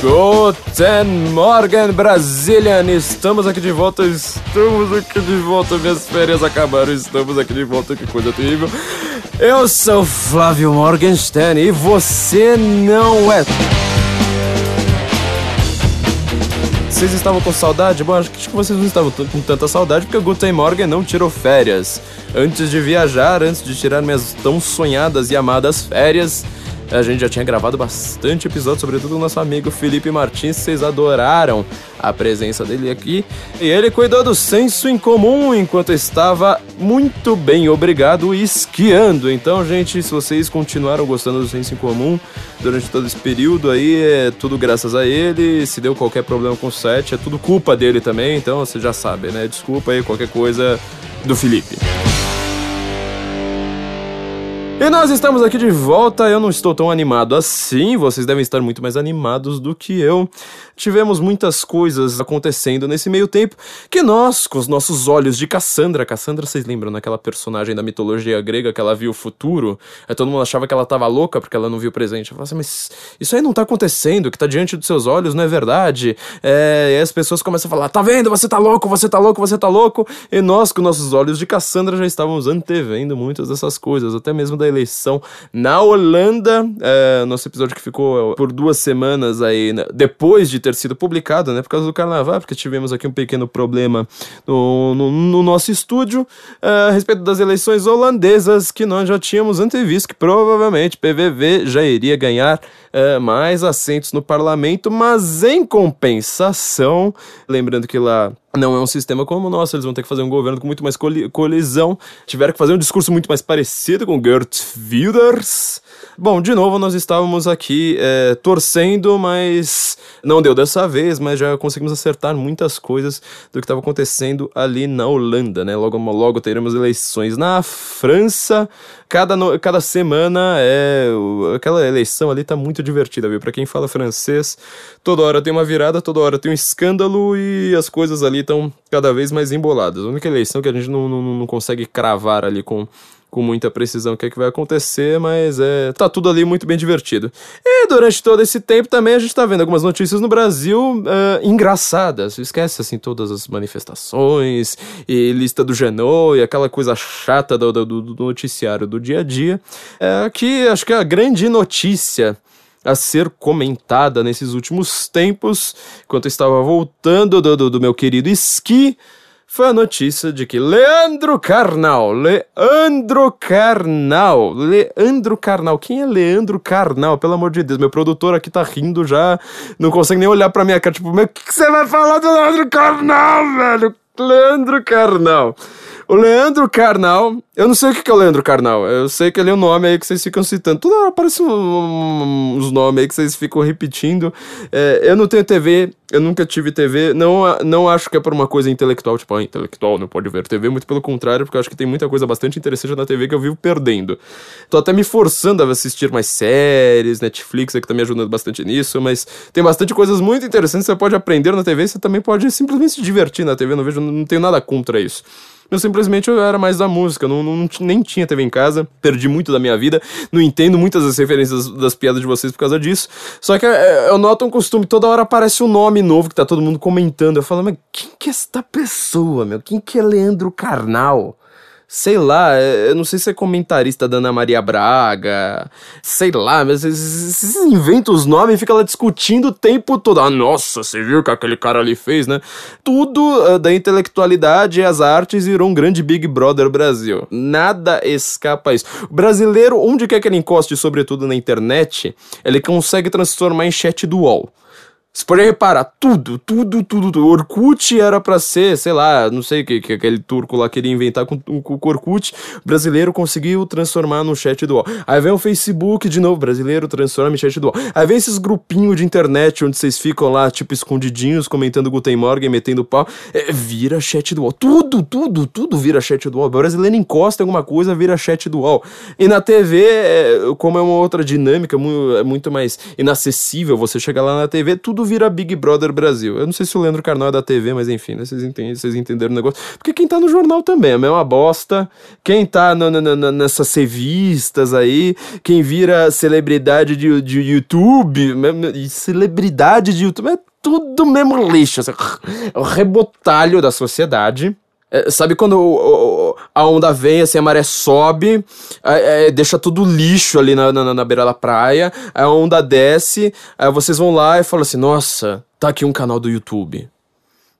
Guten Morgen, Brazilian! Estamos aqui de volta, estamos aqui de volta, minhas férias acabaram, estamos aqui de volta, que coisa terrível. Eu sou Flávio Morgenstern e você não é. Vocês estavam com saudade? Bom, acho que vocês não estavam com tanta saudade porque o Guten Morgen não tirou férias. Antes de viajar, antes de tirar minhas tão sonhadas e amadas férias, a gente já tinha gravado bastante episódio, sobretudo o nosso amigo Felipe Martins, vocês adoraram a presença dele aqui. E ele cuidou do senso em comum enquanto estava muito bem, obrigado, esquiando. Então, gente, se vocês continuaram gostando do senso em comum durante todo esse período aí, é tudo graças a ele. Se deu qualquer problema com o set, é tudo culpa dele também. Então, você já sabe, né? Desculpa aí qualquer coisa do Felipe. E nós estamos aqui de volta. Eu não estou tão animado assim. Vocês devem estar muito mais animados do que eu. Tivemos muitas coisas acontecendo nesse meio tempo que nós, com os nossos olhos de Cassandra, Cassandra, vocês lembram daquela personagem da mitologia grega que ela viu o futuro? Aí todo mundo achava que ela estava louca porque ela não viu o presente. Eu falava assim, mas isso aí não está acontecendo, o que está diante dos seus olhos não é verdade. É, e as pessoas começam a falar: tá vendo? Você tá louco, você tá louco, você tá louco. E nós, com nossos olhos de Cassandra, já estávamos antevendo muitas dessas coisas, até mesmo da eleição na Holanda. É, nosso episódio que ficou por duas semanas aí, né, depois de ter sido publicado, né? Por causa do carnaval, porque tivemos aqui um pequeno problema no, no, no nosso estúdio é, a respeito das eleições holandesas que nós já tínhamos antevisto que provavelmente PVV já iria ganhar é, mais assentos no parlamento, mas em compensação, lembrando que lá não é um sistema como o nosso, eles vão ter que fazer um governo com muito mais colisão, tiveram que fazer um discurso muito mais parecido com Gert Wilders. Bom, de novo, nós estávamos aqui é, torcendo, mas não deu dessa vez, mas já conseguimos acertar muitas coisas do que estava acontecendo ali na Holanda, né? Logo, logo teremos eleições na França. Cada, no, cada semana é. Aquela eleição ali tá muito divertida, viu? Pra quem fala francês, toda hora tem uma virada, toda hora tem um escândalo e as coisas ali estão cada vez mais emboladas. A única eleição que a gente não, não, não consegue cravar ali com com muita precisão o que é que vai acontecer, mas é, tá tudo ali muito bem divertido. E durante todo esse tempo também a gente tá vendo algumas notícias no Brasil uh, engraçadas. Esquece assim todas as manifestações e lista do Genô e aquela coisa chata do, do, do noticiário do dia a dia. É, que acho que é a grande notícia a ser comentada nesses últimos tempos, enquanto eu estava voltando do, do, do meu querido esqui foi a notícia de que Leandro Carnal, Leandro Carnal, Leandro Carnal, quem é Leandro Carnal? Pelo amor de Deus, meu produtor aqui tá rindo já, não consegue nem olhar pra minha cara, tipo, o que você vai falar do Leandro Carnal, velho? Leandro Carnal. O Leandro Carnal, eu não sei o que é o Leandro Carnal, eu sei que ele é um nome aí que vocês ficam citando. Toda hora aparece um, uns nomes aí que vocês ficam repetindo. É, eu não tenho TV, eu nunca tive TV, não, não acho que é por uma coisa intelectual, tipo, ah, intelectual não pode ver TV, muito pelo contrário, porque eu acho que tem muita coisa bastante interessante na TV que eu vivo perdendo. Tô até me forçando a assistir mais séries, Netflix é que tá me ajudando bastante nisso, mas tem bastante coisas muito interessantes que você pode aprender na TV, você também pode simplesmente se divertir na TV, não vejo, não tenho nada contra isso. Eu simplesmente eu era mais da música, não, não, nem tinha TV em casa, perdi muito da minha vida, não entendo muitas das referências das piadas de vocês por causa disso. Só que é, eu noto um costume, toda hora aparece um nome novo que tá todo mundo comentando. Eu falo, mas quem que é esta pessoa, meu? Quem que é Leandro Carnal? Sei lá, é, eu não sei se é comentarista da Ana Maria Braga, sei lá, mas vocês inventam os nomes e ficam lá discutindo o tempo todo. Ah, nossa, você viu o que aquele cara ali fez, né? Tudo uh, da intelectualidade e as artes virou um grande Big Brother Brasil. Nada escapa a isso. O brasileiro, onde quer que ele encoste, sobretudo na internet, ele consegue transformar em chat do UOL. Você pode reparar, tudo, tudo, tudo, tudo. Orkut era para ser, sei lá, não sei o que, que aquele turco lá queria inventar com, com o Orkut. Brasileiro conseguiu transformar no chat do UOL. Aí vem o Facebook de novo, brasileiro transforma em chat do UOL. Aí vem esses grupinhos de internet onde vocês ficam lá, tipo, escondidinhos, comentando Guten Morgen, metendo pau. É, vira chat do UOL. Tudo, tudo, tudo vira chat do UOL. O brasileiro encosta em alguma coisa, vira chat do UOL. E na TV, é, como é uma outra dinâmica, é muito mais inacessível você chegar lá na TV, tudo tudo vira Big Brother Brasil. Eu não sei se o Leandro Carnal é da TV, mas enfim, né? Vocês, entendem, vocês entenderam o negócio. Porque quem tá no jornal também é a mesma bosta. Quem tá no, no, no, nessas revistas aí, quem vira celebridade de, de YouTube, celebridade de YouTube, é tudo mesmo lixo. Assim, é o rebotalho da sociedade. É, sabe quando a onda vem, assim, a maré sobe, é, é, deixa tudo lixo ali na, na, na, beira da praia, a onda desce, aí vocês vão lá e falam assim, nossa, tá aqui um canal do YouTube.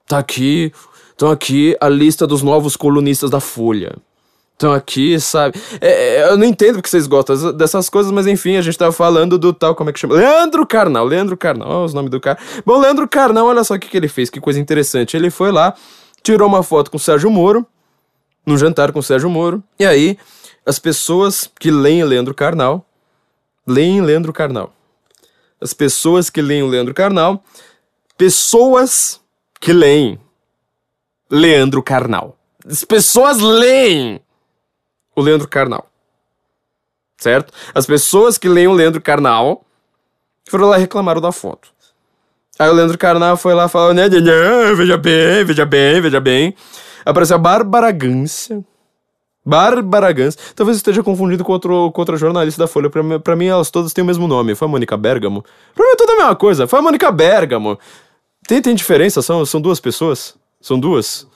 Tá aqui, estão aqui a lista dos novos colunistas da Folha. Estão aqui, sabe? É, é, eu não entendo porque vocês gostam dessas coisas, mas enfim, a gente tava falando do tal, como é que chama? Leandro Carnal, Leandro Carnal, olha os nomes do cara. Bom, Leandro Carnal, olha só o que, que ele fez, que coisa interessante. Ele foi lá tirou uma foto com o Sérgio Moro, num jantar com o Sérgio Moro, e aí as pessoas que leem Leandro Carnal, leem Leandro Carnal. As pessoas que leem o Leandro Carnal, pessoas que leem Leandro Carnal. As pessoas leem o Leandro Carnal. Certo? As pessoas que leem o Leandro Carnal foram lá reclamaram da foto. Aí o Leandro Carnal foi lá falando, né, veja bem, veja bem, veja bem. Apareceu a Bárbara Gância. Bárbara Gans. Talvez esteja confundido com, outro, com outra jornalista da Folha. Pra, mim, elas todas têm o mesmo nome. Foi a Mônica Bergamo. Pra mim é tudo a mesma coisa. Foi a Mônica Bergamo. Tem, tem diferença? São, são duas pessoas? São duas?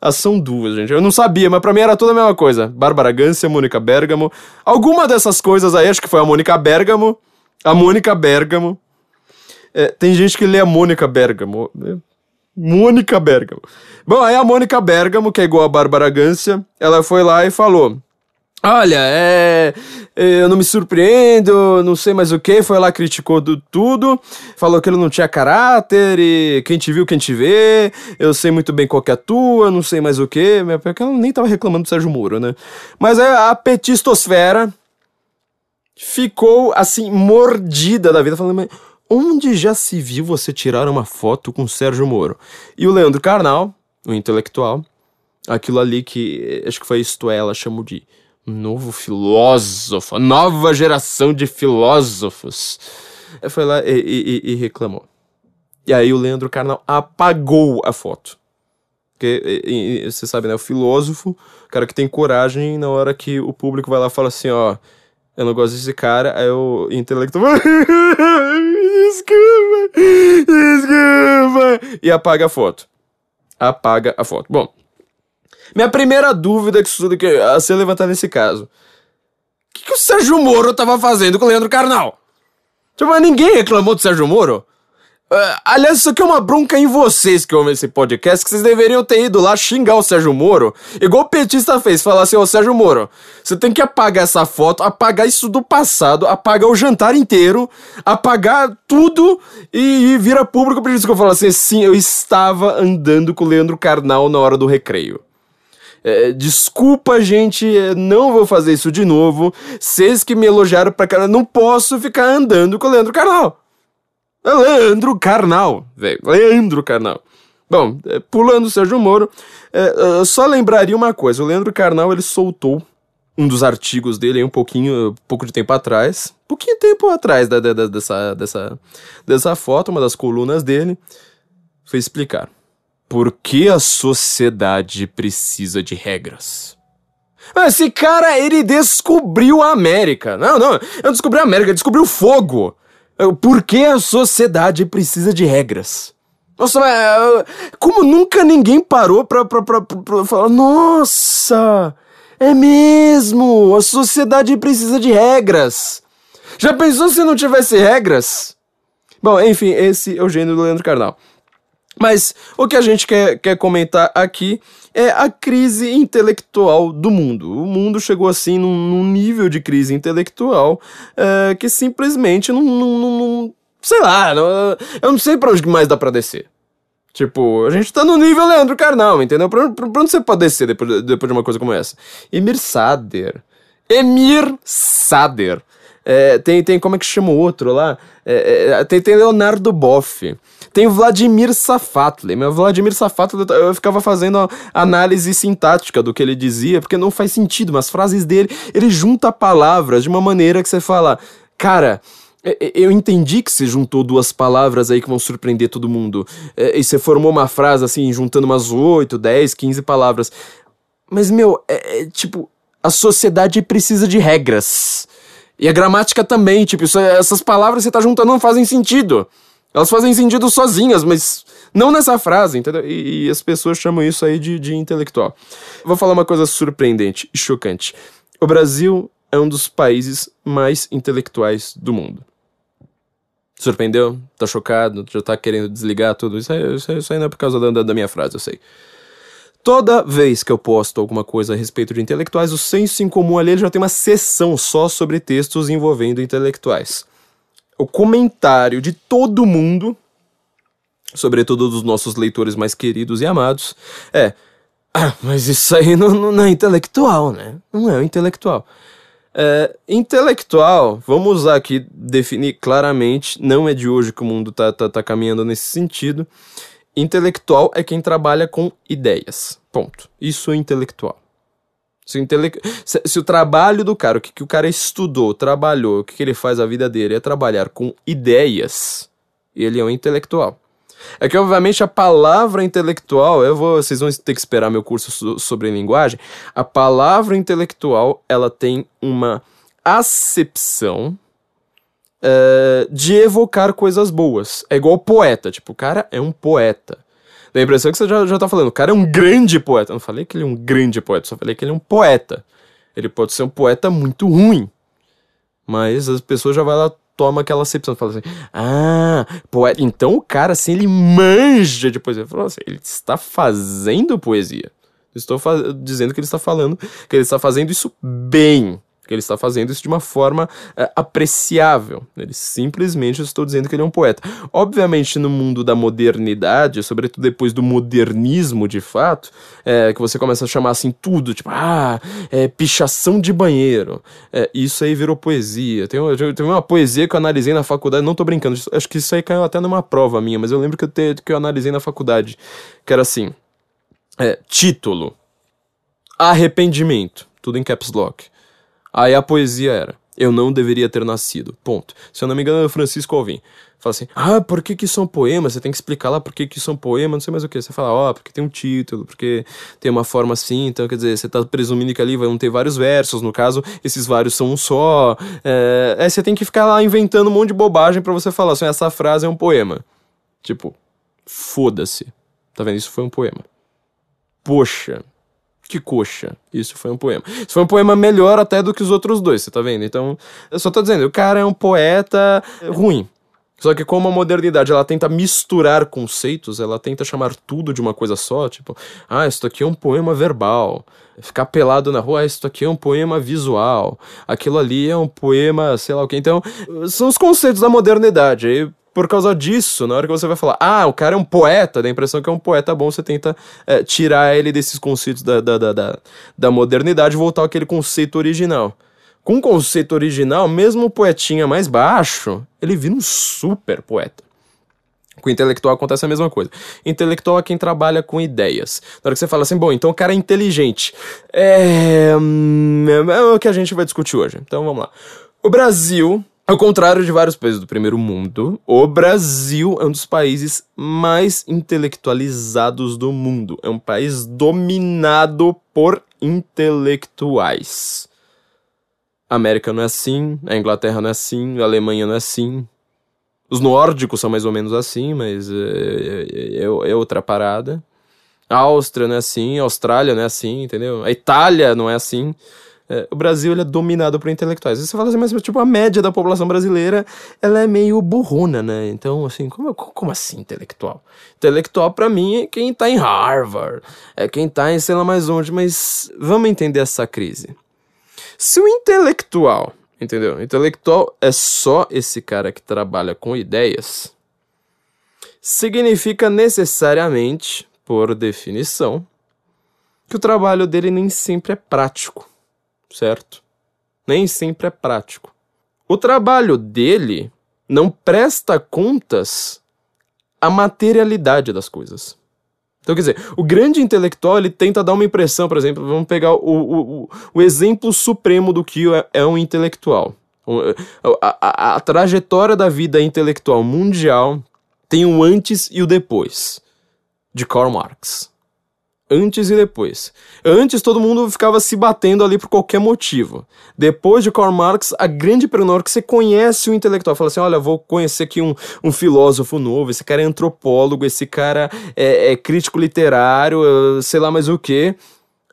Ah, são duas, gente. Eu não sabia, mas pra mim era tudo a mesma coisa. Bárbara Gância, Mônica Bergamo. Alguma dessas coisas aí, acho que foi a Mônica Bergamo. A Mônica Bergamo. É, tem gente que lê a Mônica Bergamo. É, Mônica Bergamo. Bom, aí a Mônica Bergamo, que é igual a Bárbara Gância, ela foi lá e falou: Olha, é, é. Eu não me surpreendo, não sei mais o que. Foi lá, criticou do, tudo. Falou que ele não tinha caráter e quem te viu, quem te vê. Eu sei muito bem qual que é a tua, não sei mais o que. Porque ela nem tava reclamando do Sérgio Moro, né? Mas aí a petistosfera ficou assim, mordida da vida, falando. Onde já se viu você tirar uma foto com Sérgio Moro? E o Leandro Carnal, o intelectual, aquilo ali que acho que foi isto ela chamou de novo filósofo, nova geração de filósofos. Foi lá e, e, e, reclamou. E aí o Leandro Carnal apagou a foto. Porque, e, você sabe, né? O filósofo, o cara que tem coragem na hora que o público vai lá e fala assim, ó, eu não gosto desse cara, aí o intelectual. desculpa, desculpa. E apaga a foto. Apaga a foto. Bom, minha primeira dúvida que, que a ser levantada nesse caso. O que, que o Sérgio Moro tava fazendo com o Leandro Carnal? Tipo, ninguém reclamou do Sérgio Moro? Uh, aliás, isso aqui é uma bronca em vocês que ouvem esse podcast, que vocês deveriam ter ido lá xingar o Sérgio Moro, igual o petista fez, falar assim, ô Sérgio Moro, você tem que apagar essa foto, apagar isso do passado, apagar o jantar inteiro, apagar tudo e, e vira público pra isso que eu falo assim, sim, eu estava andando com o Leandro Carnal na hora do recreio. É, desculpa, gente, não vou fazer isso de novo. Vocês que me elogiaram pra cara, não posso ficar andando com o Leandro Carnal. É Leandro Carnal, velho. Leandro Carnal. Bom, é, pulando o Sérgio Moro, é, só lembraria uma coisa: o Leandro Carnal ele soltou um dos artigos dele um pouquinho, pouco de tempo atrás, pouquinho tempo atrás da, da, dessa, dessa, dessa foto, uma das colunas dele, foi explicar por que a sociedade precisa de regras. Esse cara, ele descobriu a América. Não, não, eu descobri a América, ele descobriu o fogo. Por que a sociedade precisa de regras? Nossa, como nunca ninguém parou pra, pra, pra, pra, falar, nossa, é mesmo, a sociedade precisa de regras. Já pensou se não tivesse regras? Bom, enfim, esse é o gênio do Leandro Carnal. Mas o que a gente quer, quer comentar aqui é a crise intelectual do mundo. O mundo chegou assim num, num nível de crise intelectual é, que simplesmente não, não, não, sei lá, não, eu não sei para onde mais dá para descer. Tipo, a gente tá no nível Leandro Carnal, entendeu? Pra, pra, pra onde você pode descer depois, depois de uma coisa como essa? Emir Sader. Emir Sader. É, tem, tem, como é que chama o outro lá? É, é, tem, tem Leonardo Boff. Tem o Vladimir Safatli. Meu Vladimir Safatli, eu ficava fazendo análise sintática do que ele dizia, porque não faz sentido, mas as frases dele, ele junta palavras de uma maneira que você fala, cara, eu entendi que você juntou duas palavras aí que vão surpreender todo mundo. E você formou uma frase assim, juntando umas 8, 10, 15 palavras. Mas, meu, é, é, tipo, a sociedade precisa de regras. E a gramática também, tipo, isso, essas palavras que você tá juntando não fazem sentido. Elas fazem sentido sozinhas, mas não nessa frase, entendeu? E, e as pessoas chamam isso aí de, de intelectual. Vou falar uma coisa surpreendente e chocante. O Brasil é um dos países mais intelectuais do mundo. Surpreendeu? Tá chocado? Já tá querendo desligar tudo? Isso aí, isso aí, isso aí não é por causa da, da minha frase, eu sei. Toda vez que eu posto alguma coisa a respeito de intelectuais, o senso em comum ali já tem uma seção só sobre textos envolvendo intelectuais. O comentário de todo mundo, sobretudo dos nossos leitores mais queridos e amados, é: ah, mas isso aí não, não é intelectual, né? Não é intelectual. É, intelectual, vamos usar aqui, definir claramente, não é de hoje que o mundo tá, tá, tá caminhando nesse sentido. Intelectual é quem trabalha com ideias. Ponto. Isso é intelectual. Se o, intele... se, se o trabalho do cara, o que, que o cara estudou, trabalhou, o que, que ele faz a vida dele é trabalhar com ideias, ele é um intelectual. É que, obviamente, a palavra intelectual, eu vou, vocês vão ter que esperar meu curso sobre linguagem. A palavra intelectual, ela tem uma acepção uh, de evocar coisas boas. É igual poeta, tipo, o cara é um poeta. Dá a impressão que você já, já tá falando, o cara é um grande poeta. Eu não falei que ele é um grande poeta, só falei que ele é um poeta. Ele pode ser um poeta muito ruim. Mas as pessoas já vai lá, toma aquela acepção, fala assim, ah, poeta. Então o cara, assim, ele manja de poesia. Falo assim, ele está fazendo poesia. Estou dizendo que ele está falando, que ele está fazendo isso bem que ele está fazendo isso de uma forma é, apreciável. Ele simplesmente estou dizendo que ele é um poeta. Obviamente, no mundo da modernidade, sobretudo depois do modernismo de fato, é, que você começa a chamar assim tudo, tipo, ah, é pichação de banheiro. É, isso aí virou poesia. Tem, tem uma poesia que eu analisei na faculdade, não tô brincando, acho que isso aí caiu até numa prova minha, mas eu lembro que eu, te, que eu analisei na faculdade, que era assim, é, título, arrependimento, tudo em caps lock. Aí a poesia era: Eu não deveria ter nascido. Ponto. Se eu não me engano, é Francisco Alvim. Fala assim: Ah, por que que isso é um poema? Você tem que explicar lá por que que isso é um poema, não sei mais o que. Você fala: Ó, oh, porque tem um título, porque tem uma forma assim. Então, quer dizer, você tá presumindo que ali vão ter vários versos. No caso, esses vários são um só. É, é você tem que ficar lá inventando um monte de bobagem para você falar assim: essa frase é um poema. Tipo, foda-se. Tá vendo? Isso foi um poema. Poxa, que coxa. Isso foi um poema. Isso foi um poema melhor até do que os outros dois, você tá vendo? Então, eu só tô dizendo, o cara é um poeta ruim. Só que como a modernidade ela tenta misturar conceitos, ela tenta chamar tudo de uma coisa só, tipo, ah, isso aqui é um poema verbal. Ficar pelado na rua, ah, isso aqui é um poema visual. Aquilo ali é um poema, sei lá o que. Então, são os conceitos da modernidade. Aí por causa disso, na hora que você vai falar, ah, o cara é um poeta, dá a impressão que é um poeta bom, você tenta é, tirar ele desses conceitos da, da, da, da, da modernidade e voltar àquele conceito original. Com o conceito original, mesmo o poetinha mais baixo, ele vira um super poeta. Com o intelectual acontece a mesma coisa. Intelectual é quem trabalha com ideias. Na hora que você fala assim, bom, então o cara é inteligente. É, hum, é o que a gente vai discutir hoje. Então vamos lá. O Brasil ao contrário de vários países do primeiro mundo, o Brasil é um dos países mais intelectualizados do mundo. É um país dominado por intelectuais. A América não é assim, a Inglaterra não é assim, a Alemanha não é assim. Os nórdicos são mais ou menos assim, mas é, é, é, é outra parada. A Áustria não é assim, a Austrália não é assim, entendeu? A Itália não é assim. É, o Brasil ele é dominado por intelectuais. Você fala assim, mas tipo, a média da população brasileira ela é meio burrona, né? Então, assim, como, como assim intelectual? Intelectual para mim é quem tá em Harvard, é quem tá em sei lá mais onde, mas vamos entender essa crise. Se o intelectual, entendeu? Intelectual é só esse cara que trabalha com ideias, significa necessariamente, por definição, que o trabalho dele nem sempre é prático certo? Nem sempre é prático. O trabalho dele não presta contas à materialidade das coisas. Então, quer dizer, o grande intelectual ele tenta dar uma impressão, por exemplo, vamos pegar o, o, o exemplo supremo do que é, é um intelectual. A, a, a trajetória da vida intelectual mundial tem o antes e o depois de Karl Marx. Antes e depois. Antes todo mundo ficava se batendo ali por qualquer motivo. Depois de Karl Marx, a grande pergunta que você conhece o intelectual, fala assim: olha, vou conhecer aqui um, um filósofo novo, esse cara é antropólogo, esse cara é, é crítico literário, sei lá mais o que.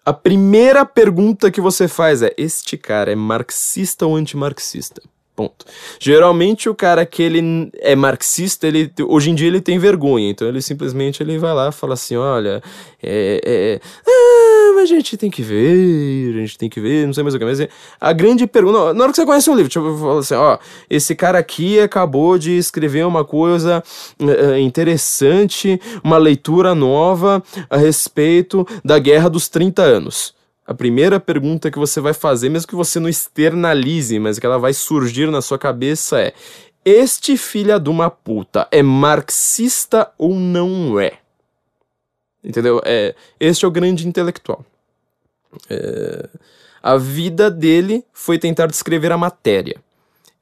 A primeira pergunta que você faz é: este cara é marxista ou antimarxista? Ponto. Geralmente o cara que ele é marxista, ele hoje em dia ele tem vergonha, então ele simplesmente ele vai lá fala assim, olha, é, é, ah, a gente tem que ver, a gente tem que ver, não sei mais o que, mas é, a grande pergunta, na hora que você conhece um livro, tipo, eu falo assim, ó, esse cara aqui acabou de escrever uma coisa uh, interessante, uma leitura nova a respeito da Guerra dos 30 anos. A primeira pergunta que você vai fazer, mesmo que você não externalize, mas que ela vai surgir na sua cabeça é: Este filho de uma puta é marxista ou não é? Entendeu? É, este é o grande intelectual. É, a vida dele foi tentar descrever a matéria.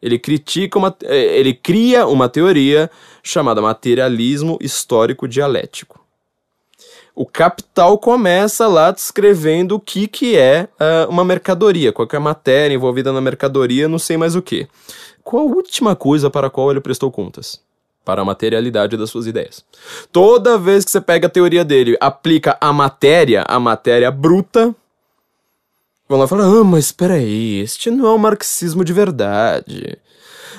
Ele critica uma, é, ele cria uma teoria chamada materialismo histórico dialético o capital começa lá descrevendo o que, que é uh, uma mercadoria, qualquer matéria envolvida na mercadoria, não sei mais o que. Qual a última coisa para a qual ele prestou contas? Para a materialidade das suas ideias. Toda vez que você pega a teoria dele, aplica a matéria, a matéria bruta, vão lá falar: ah, mas espera aí, este não é o marxismo de verdade.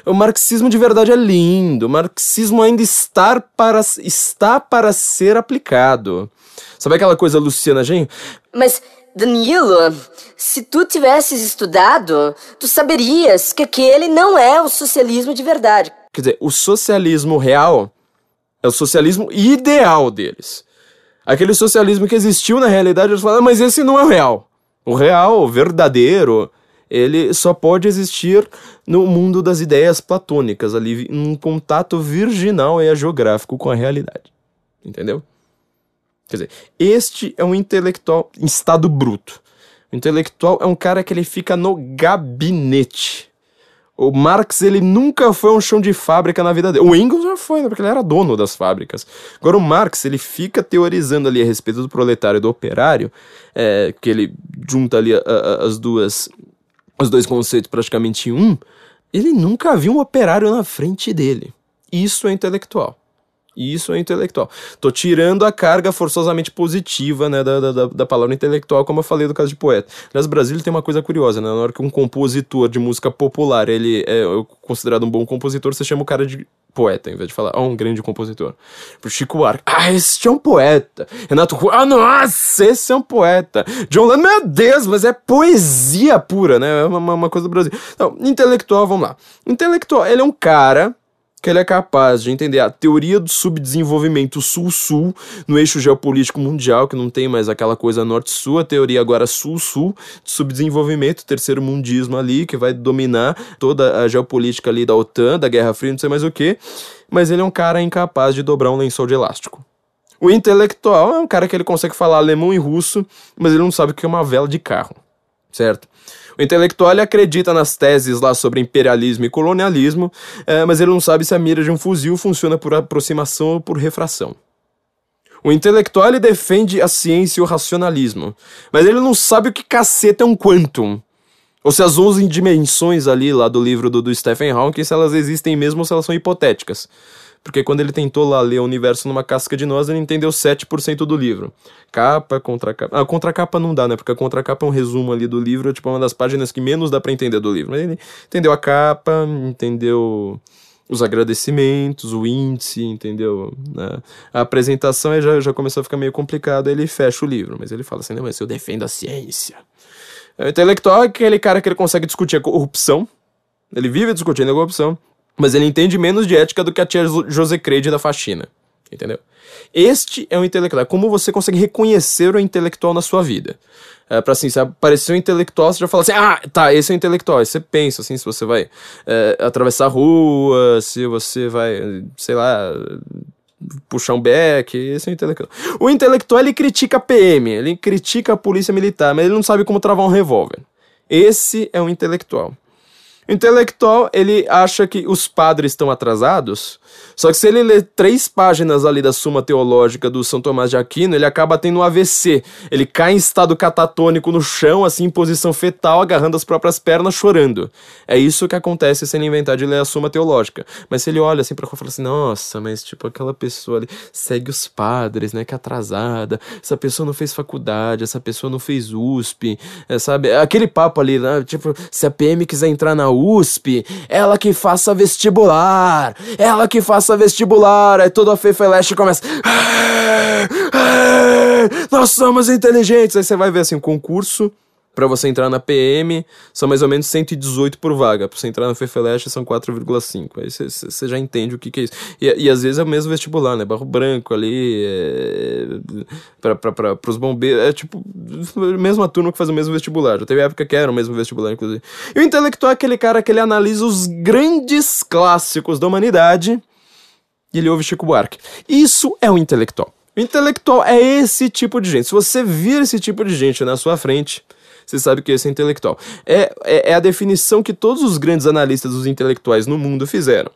O marxismo de verdade é lindo. O marxismo ainda está para, está para ser aplicado. Sabe aquela coisa Luciana Genro? Mas, Danilo, se tu tivesses estudado, tu saberias que aquele não é o socialismo de verdade. Quer dizer, o socialismo real é o socialismo ideal deles. Aquele socialismo que existiu na realidade, eles falam, ah, mas esse não é o real. O real, o verdadeiro, ele só pode existir no mundo das ideias platônicas, ali, num contato virginal e geográfico com a realidade. Entendeu? Quer dizer, este é um intelectual em estado bruto. O intelectual é um cara que ele fica no gabinete. O Marx, ele nunca foi um chão de fábrica na vida dele. O Engels já foi, né? Porque ele era dono das fábricas. Agora, o Marx, ele fica teorizando ali a respeito do proletário e do operário, é, que ele junta ali a, a, as duas, os dois conceitos praticamente em um. Ele nunca viu um operário na frente dele. Isso é intelectual. Isso é intelectual. Tô tirando a carga forçosamente positiva, né, da, da, da palavra intelectual, como eu falei do caso de poeta. Aliás, Brasília tem uma coisa curiosa, né? Na hora que um compositor de música popular, ele é considerado um bom compositor, você chama o cara de poeta, em vez de falar, ó, oh, um grande compositor. Pro Chico Buarque, ah, esse é um poeta. Renato ah, nossa, esse é um poeta. John Lennon, meu Deus, mas é poesia pura, né? É uma, uma coisa do Brasil. Então, intelectual, vamos lá. Intelectual, ele é um cara que ele é capaz de entender a teoria do subdesenvolvimento sul-sul no eixo geopolítico mundial, que não tem mais aquela coisa norte-sul, a teoria agora sul-sul, de subdesenvolvimento, terceiro mundismo ali, que vai dominar toda a geopolítica ali da OTAN, da Guerra Fria, não sei mais o que, mas ele é um cara incapaz de dobrar um lençol de elástico. O intelectual é um cara que ele consegue falar alemão e russo, mas ele não sabe o que é uma vela de carro, certo? O intelectual ele acredita nas teses lá sobre imperialismo e colonialismo, é, mas ele não sabe se a mira de um fuzil funciona por aproximação ou por refração. O intelectual ele defende a ciência e o racionalismo, mas ele não sabe o que caceta é um quantum. Ou se as 11 dimensões ali lá do livro do, do Stephen Hawking, se elas existem mesmo ou se elas são hipotéticas. Porque quando ele tentou lá ler o universo numa casca de nós, ele entendeu 7% do livro. Capa, contracapa. Ah, contracapa não dá, né? Porque a contracapa é um resumo ali do livro, tipo, uma das páginas que menos dá para entender do livro. Mas ele entendeu a capa, entendeu os agradecimentos, o índice, entendeu? Né? A apresentação já, já começou a ficar meio complicado, ele fecha o livro, mas ele fala assim, não, mas eu defendo a ciência. O intelectual é aquele cara que ele consegue discutir a corrupção, ele vive discutindo a corrupção, mas ele entende menos de ética do que a tia José Creide da faxina. Entendeu? Este é o intelectual. É como você consegue reconhecer o intelectual na sua vida. É, pra assim, se aparecer um intelectual, você já fala assim, ah, tá, esse é o intelectual. Aí você pensa, assim, se você vai é, atravessar a rua, se você vai, sei lá, puxar um beck, esse é o intelectual. O intelectual, ele critica a PM, ele critica a polícia militar, mas ele não sabe como travar um revólver. Esse é o intelectual. O intelectual, ele acha que os padres estão atrasados, só que se ele ler três páginas ali da Suma Teológica do São Tomás de Aquino, ele acaba tendo um AVC. Ele cai em estado catatônico no chão, assim, em posição fetal, agarrando as próprias pernas, chorando. É isso que acontece se ele inventar de ler a Suma Teológica. Mas se ele olha assim pra e fala assim, nossa, mas tipo, aquela pessoa ali segue os padres, né, que é atrasada, essa pessoa não fez faculdade, essa pessoa não fez USP, é, sabe? Aquele papo ali, né, tipo, se a PM quiser entrar na USP, ela que faça vestibular, ela que faça vestibular, aí toda a Fefeleste começa. Nós somos inteligentes. Aí você vai ver assim, concurso para você entrar na PM são mais ou menos 118 por vaga. Para você entrar na FEFELESH são 4,5. Aí você já entende o que, que é isso. E, e, às vezes é o mesmo vestibular, né? Barro branco ali, é, para os bombeiros. É tipo, mesma turma que faz o mesmo vestibular. Já teve época que era o mesmo vestibular, inclusive. E o intelectual é aquele cara que ele analisa os grandes clássicos da humanidade e ele ouve Chico Buarque. Isso é o intelectual. O intelectual é esse tipo de gente. Se você vir esse tipo de gente na sua frente, você sabe que esse é intelectual. É, é, é a definição que todos os grandes analistas dos intelectuais no mundo fizeram.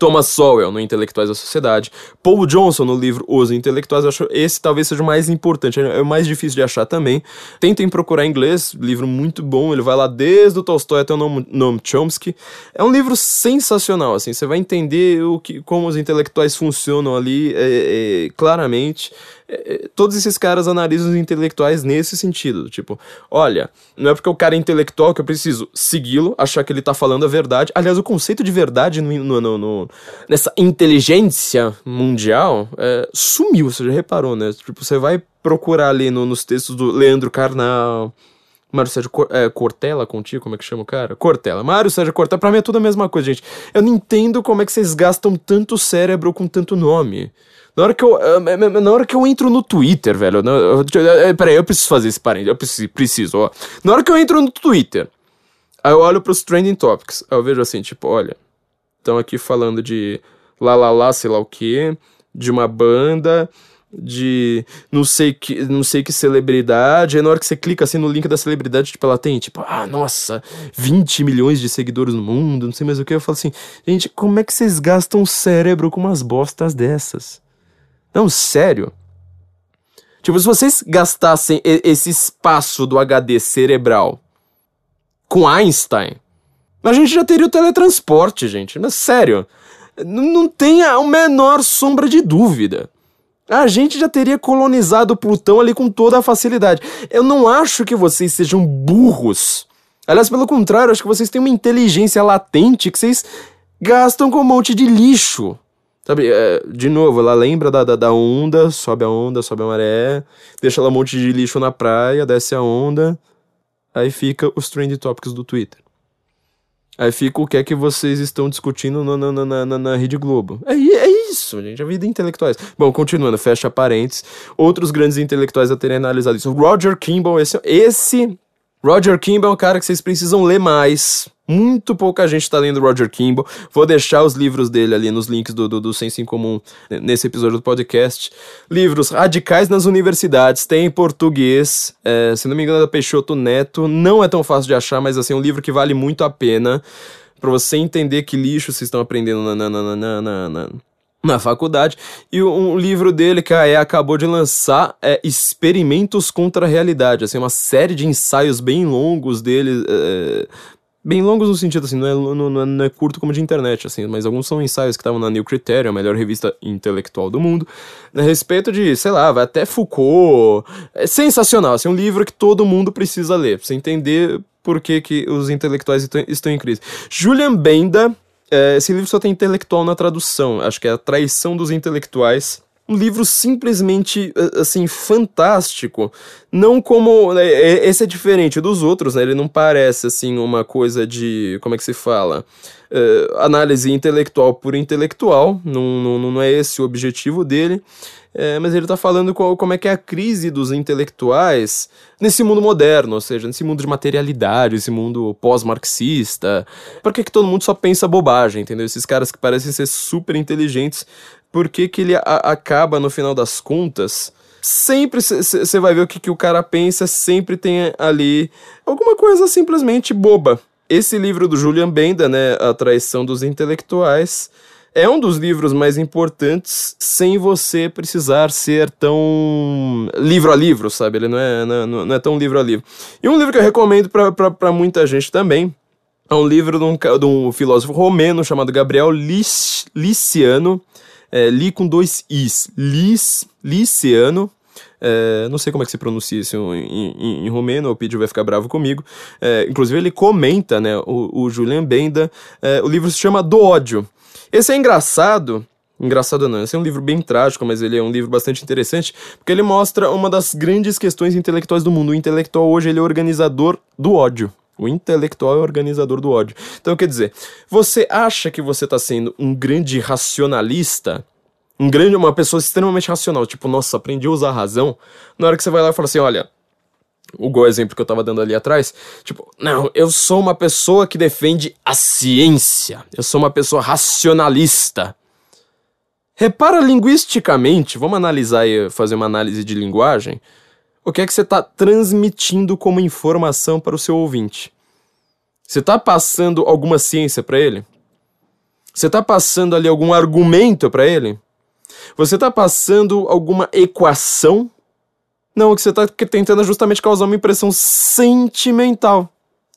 Thomas Sowell no Intelectuais da Sociedade, Paul Johnson no livro Os Intelectuais, acho esse talvez seja o mais importante, é o mais difícil de achar também. Tentem procurar em inglês, livro muito bom, ele vai lá desde o Tolstói até o Noam Chomsky. É um livro sensacional, assim, você vai entender o que, como os intelectuais funcionam ali é, é, claramente. É, todos esses caras analisam os intelectuais nesse sentido. Tipo, olha, não é porque o cara é intelectual que eu preciso segui-lo, achar que ele tá falando a verdade. Aliás, o conceito de verdade no, no, no nessa inteligência mundial é, sumiu, você já reparou, né? Tipo, você vai procurar ali no, nos textos do Leandro Carnal. Mário Sérgio Cor é, Cortella contigo, como é que chama o cara? Cortella. Mário Sérgio Cortella, pra mim é tudo a mesma coisa, gente. Eu não entendo como é que vocês gastam tanto cérebro com tanto nome. Na hora que eu, na hora que eu entro no Twitter, velho. Eu, peraí, eu preciso fazer esse parênteses. Eu preciso, preciso, ó. Na hora que eu entro no Twitter, aí eu olho pros trending topics. Aí eu vejo assim, tipo, olha. Estão aqui falando de lá, lá, lá, sei lá o que. De uma banda de não sei que não sei que celebridade, aí na hora que você clica assim no link da celebridade, tipo, ela tem, tipo, ah, nossa, 20 milhões de seguidores no mundo, não sei mais o que, eu falo assim, gente, como é que vocês gastam o cérebro com umas bostas dessas? Não, sério. Tipo, se vocês gastassem esse espaço do HD cerebral com Einstein, a gente já teria o teletransporte, gente. Mas sério. Não tenha a menor sombra de dúvida. A gente já teria colonizado Plutão ali com toda a facilidade. Eu não acho que vocês sejam burros. Aliás, pelo contrário, acho que vocês têm uma inteligência latente que vocês gastam com um monte de lixo. Sabe, é, de novo, ela lembra da, da, da, onda, sobe a onda, sobe a maré, deixa ela um monte de lixo na praia, desce a onda, aí fica os trend topics do Twitter. Aí fica o que é que vocês estão discutindo na, na, na, na, na Rede Globo. É, é isso, gente, a vida intelectuais. Bom, continuando, fecha parênteses. Outros grandes intelectuais a terem analisado isso. Roger Kimball, esse, esse Roger Kimball é um cara que vocês precisam ler mais. Muito pouca gente está lendo Roger Kimball. Vou deixar os livros dele ali nos links do, do, do Senso em Comum nesse episódio do podcast. Livros radicais nas universidades, tem em português. É, se não me engano, é da Peixoto Neto. Não é tão fácil de achar, mas assim, é um livro que vale muito a pena para você entender que lixo vocês estão aprendendo na, na, na, na, na na faculdade. E um livro dele que a EA acabou de lançar é Experimentos contra a Realidade. Assim, uma série de ensaios bem longos dele. É, bem longos no sentido assim, não é, não, não, é, curto como de internet, assim, mas alguns são ensaios que estavam na New Criterion, a melhor revista intelectual do mundo, a respeito de, sei lá, vai até Foucault. É sensacional, assim, um livro que todo mundo precisa ler, pra você entender por que, que os intelectuais estão em crise. Julian Benda é, esse livro só tem intelectual na tradução, acho que é A Traição dos Intelectuais. Um livro simplesmente, assim, fantástico. Não como. Né, é, esse é diferente dos outros, né? Ele não parece, assim, uma coisa de. Como é que se fala? Uh, análise intelectual por intelectual. Não, não, não é esse o objetivo dele. É, mas ele está falando qual, como é que é a crise dos intelectuais nesse mundo moderno, ou seja, nesse mundo de materialidade, esse mundo pós-marxista. Por que, que todo mundo só pensa bobagem, entendeu? Esses caras que parecem ser super inteligentes, por que, que ele a, acaba, no final das contas, sempre você vai ver o que, que o cara pensa, sempre tem ali alguma coisa simplesmente boba esse livro do Julian Benda, né, A Traição dos Intelectuais, é um dos livros mais importantes sem você precisar ser tão livro a livro, sabe? Ele não é, não, não é tão livro a livro. E um livro que eu recomendo para muita gente também é um livro de um, de um filósofo romeno chamado Gabriel Lic, Liciano, é, Li com dois Is, Lic, Liciano, é, não sei como é que se pronuncia isso em, em, em romeno, o Pidio vai ficar bravo comigo. É, inclusive, ele comenta, né, o, o Julian Benda, é, o livro se chama Do Ódio. Esse é engraçado, Engraçado não, esse é um livro bem trágico, mas ele é um livro bastante interessante, porque ele mostra uma das grandes questões intelectuais do mundo. O intelectual hoje ele é organizador do ódio. O intelectual é organizador do ódio. Então, quer dizer, você acha que você está sendo um grande racionalista um grande, uma pessoa extremamente racional, tipo, nossa, aprendi a usar a razão, na hora que você vai lá e fala assim, olha, o exemplo que eu tava dando ali atrás, tipo, não, eu sou uma pessoa que defende a ciência, eu sou uma pessoa racionalista. Repara linguisticamente, vamos analisar e fazer uma análise de linguagem, o que é que você está transmitindo como informação para o seu ouvinte? Você está passando alguma ciência para ele? Você está passando ali algum argumento para ele? Você está passando alguma equação? Não, o que você está tentando é justamente causar uma impressão sentimental.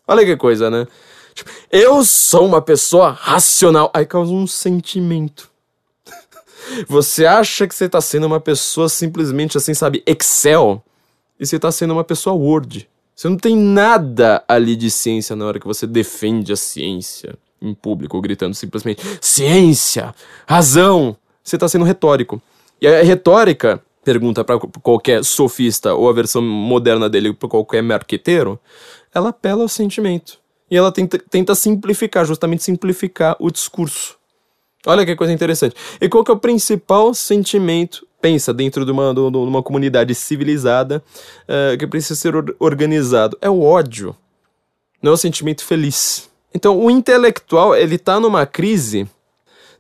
Olha que coisa, né? Tipo, eu sou uma pessoa racional. Aí causa um sentimento. Você acha que você está sendo uma pessoa simplesmente assim, sabe, Excel? E você está sendo uma pessoa Word. Você não tem nada ali de ciência na hora que você defende a ciência em público, gritando simplesmente ciência, razão você está sendo retórico. E a retórica, pergunta para qualquer sofista ou a versão moderna dele para qualquer marqueteiro, ela apela ao sentimento. E ela tenta, tenta simplificar, justamente simplificar o discurso. Olha que coisa interessante. E qual que é o principal sentimento, pensa, dentro de uma, de uma comunidade civilizada uh, que precisa ser organizado? É o ódio. Não é o sentimento feliz. Então, o intelectual, ele tá numa crise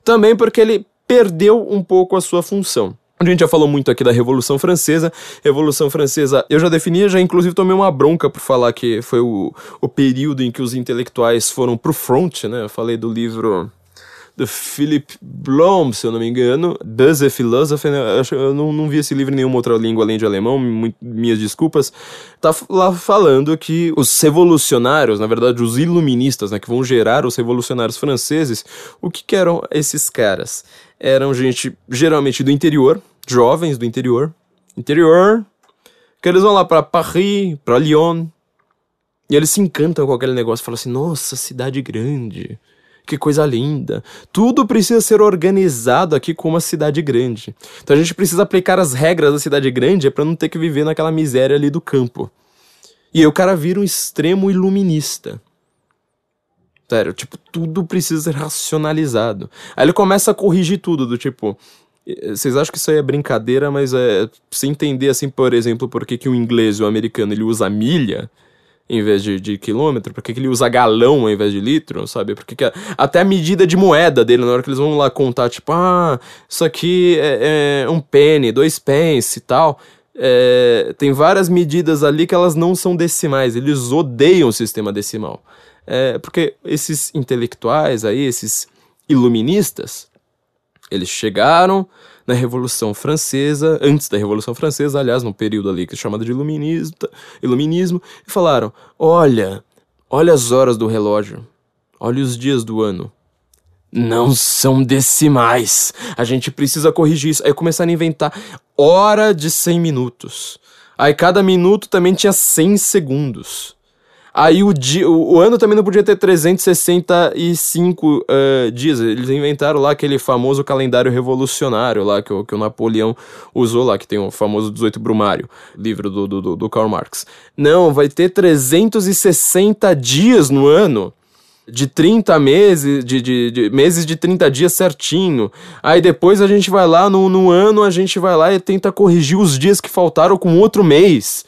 também porque ele perdeu um pouco a sua função. A gente já falou muito aqui da Revolução Francesa. Revolução Francesa, eu já defini, já inclusive tomei uma bronca por falar que foi o, o período em que os intelectuais foram pro front, né? Eu falei do livro do Philip Blom, se eu não me engano, Does a Philosophy, né? eu não, não vi esse livro em nenhuma outra língua além de alemão, minhas desculpas, tá lá falando que os revolucionários, na verdade os iluministas, né, que vão gerar os revolucionários franceses, o que, que eram esses caras? Eram gente geralmente do interior, jovens do interior, interior, que eles vão lá para Paris, para Lyon, e eles se encantam com aquele negócio, falam assim, nossa, cidade grande, que coisa linda. Tudo precisa ser organizado aqui como uma cidade grande. Então a gente precisa aplicar as regras da cidade grande para não ter que viver naquela miséria ali do campo. E aí o cara vira um extremo iluminista. Sério, tipo, tudo precisa ser racionalizado. Aí ele começa a corrigir tudo, do tipo. Vocês acham que isso aí é brincadeira, mas é. Se entender assim, por exemplo, por que, que o inglês e o americano ele usa milha, em vez de, de quilômetro? Por que, que ele usa galão ao invés de litro, sabe? Por que, que a, até a medida de moeda dele, na hora que eles vão lá contar, tipo, ah, isso aqui é, é um penny, dois pence e tal. É, tem várias medidas ali que elas não são decimais, eles odeiam o sistema decimal. É, porque esses intelectuais aí, esses iluministas, eles chegaram, na Revolução Francesa, antes da Revolução Francesa, aliás, num período ali que é chamado de iluminismo, iluminismo, e falaram: olha, olha as horas do relógio, olha os dias do ano. Não são decimais. A gente precisa corrigir isso. Aí começaram a inventar hora de 100 minutos. Aí cada minuto também tinha 100 segundos. Aí o, dia, o, o, ano também não podia ter 365 uh, eh, dias. Eles inventaram lá aquele famoso calendário revolucionário lá que o, que o Napoleão usou lá, que tem o famoso 18 Brumário, livro do, do, do Karl Marx. Não, vai ter 360 dias no ano de 30 meses, de, de, de, meses de 30 dias certinho. Aí depois a gente vai lá, no, no ano, a gente vai lá e tenta corrigir os dias que faltaram com outro mês.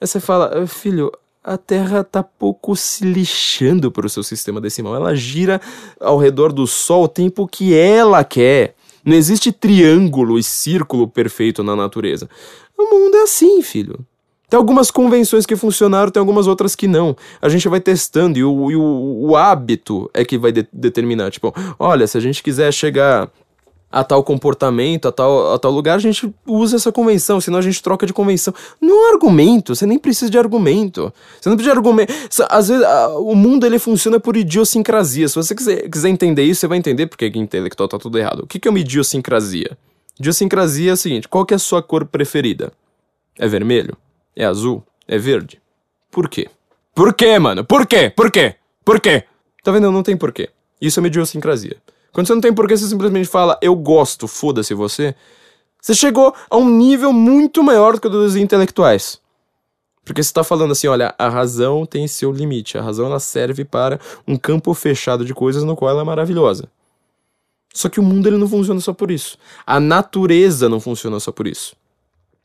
Aí você fala, filho, a Terra está pouco se lixando para o seu sistema decimal. Ela gira ao redor do Sol o tempo que ela quer. Não existe triângulo e círculo perfeito na natureza. O mundo é assim, filho. Tem algumas convenções que funcionaram, tem algumas outras que não. A gente vai testando e o, e o, o hábito é que vai de, determinar. Tipo, olha, se a gente quiser chegar a tal comportamento, a tal, a tal lugar, a gente usa essa convenção, senão a gente troca de convenção. Não é argumento, você nem precisa de argumento. Você não precisa de argumento. Às vezes, o mundo ele funciona por idiosincrasia. Se você quiser, quiser entender isso, você vai entender porque que intelectual tá tudo errado. O que, que é uma idiosincrasia? Idiosincrasia é o seguinte: qual que é a sua cor preferida? É vermelho? É azul? É verde? Por quê? Por quê, mano? Por quê? Por quê? Por quê? Tá vendo? Não tem porquê. Isso é uma idiosincrasia. Quando você não tem porquê, você simplesmente fala, eu gosto, foda-se você. Você chegou a um nível muito maior do que o dos intelectuais. Porque você está falando assim, olha, a razão tem seu limite. A razão ela serve para um campo fechado de coisas no qual ela é maravilhosa. Só que o mundo ele não funciona só por isso. A natureza não funciona só por isso.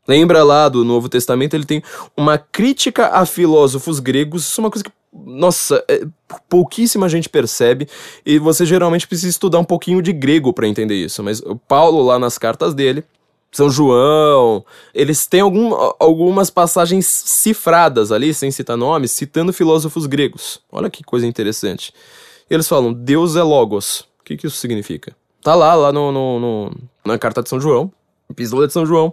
Lembra lá do Novo Testamento, ele tem uma crítica a filósofos gregos, isso é uma coisa que, nossa, é, pouquíssima gente percebe, e você geralmente precisa estudar um pouquinho de grego para entender isso, mas o Paulo lá nas cartas dele, São João, eles têm algum, algumas passagens cifradas ali, sem citar nomes, citando filósofos gregos. Olha que coisa interessante. Eles falam, Deus é Logos. O que, que isso significa? Tá lá, lá no, no, no na carta de São João, Epístola de São João,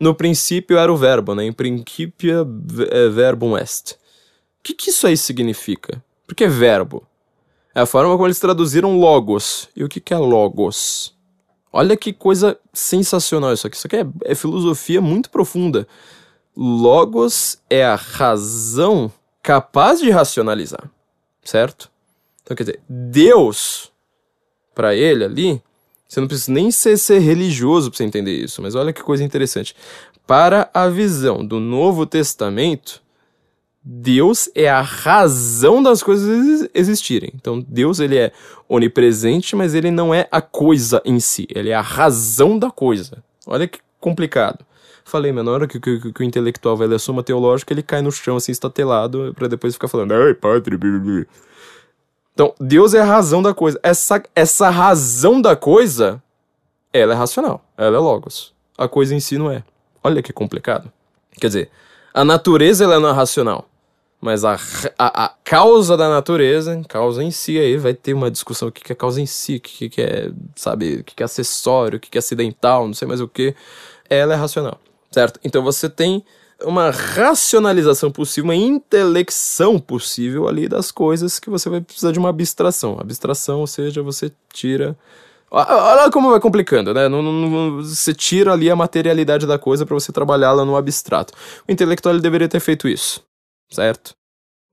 no princípio era o verbo, né? Em princípio é verbum est. O que, que isso aí significa? Porque é verbo. É a forma como eles traduziram logos. E o que, que é logos? Olha que coisa sensacional isso aqui. Isso aqui é, é filosofia muito profunda. Logos é a razão capaz de racionalizar, certo? Então quer dizer, Deus, para ele ali, você não precisa nem ser, ser religioso para você entender isso, mas olha que coisa interessante. Para a visão do Novo Testamento, Deus é a razão das coisas existirem. Então, Deus ele é onipresente, mas ele não é a coisa em si. Ele é a razão da coisa. Olha que complicado. Falei, mas na hora que, que, que o intelectual vai ler soma teológica, ele cai no chão assim, estatelado, para depois ficar falando, ai, padre, blá. Então, Deus é a razão da coisa. Essa, essa razão da coisa, ela é racional. Ela é logos. A coisa em si não é. Olha que complicado. Quer dizer, a natureza ela não é racional. Mas a, a, a causa da natureza, causa em si, aí vai ter uma discussão o que é causa em si, o que, que é, sabe, o que é acessório, o que é acidental, não sei mais o que. Ela é racional, certo? Então você tem uma racionalização possível, uma intelecção possível ali das coisas que você vai precisar de uma abstração. Abstração, ou seja, você tira. Olha como vai complicando, né? Não, não, você tira ali a materialidade da coisa para você trabalhá-la no abstrato. O intelectual ele deveria ter feito isso, certo?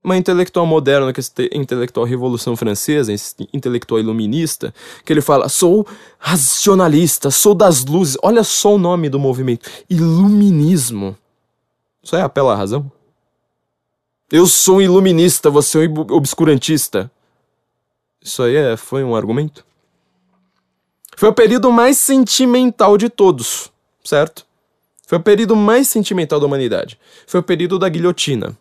Uma intelectual moderna, que é intelectual Revolução Francesa, intelectual iluminista, que ele fala: sou racionalista, sou das luzes. Olha só o nome do movimento: Iluminismo. Isso é apela à razão? Eu sou um iluminista, você é um obscurantista. Isso aí é, foi um argumento? Foi o período mais sentimental de todos, certo? Foi o período mais sentimental da humanidade. Foi o período da guilhotina.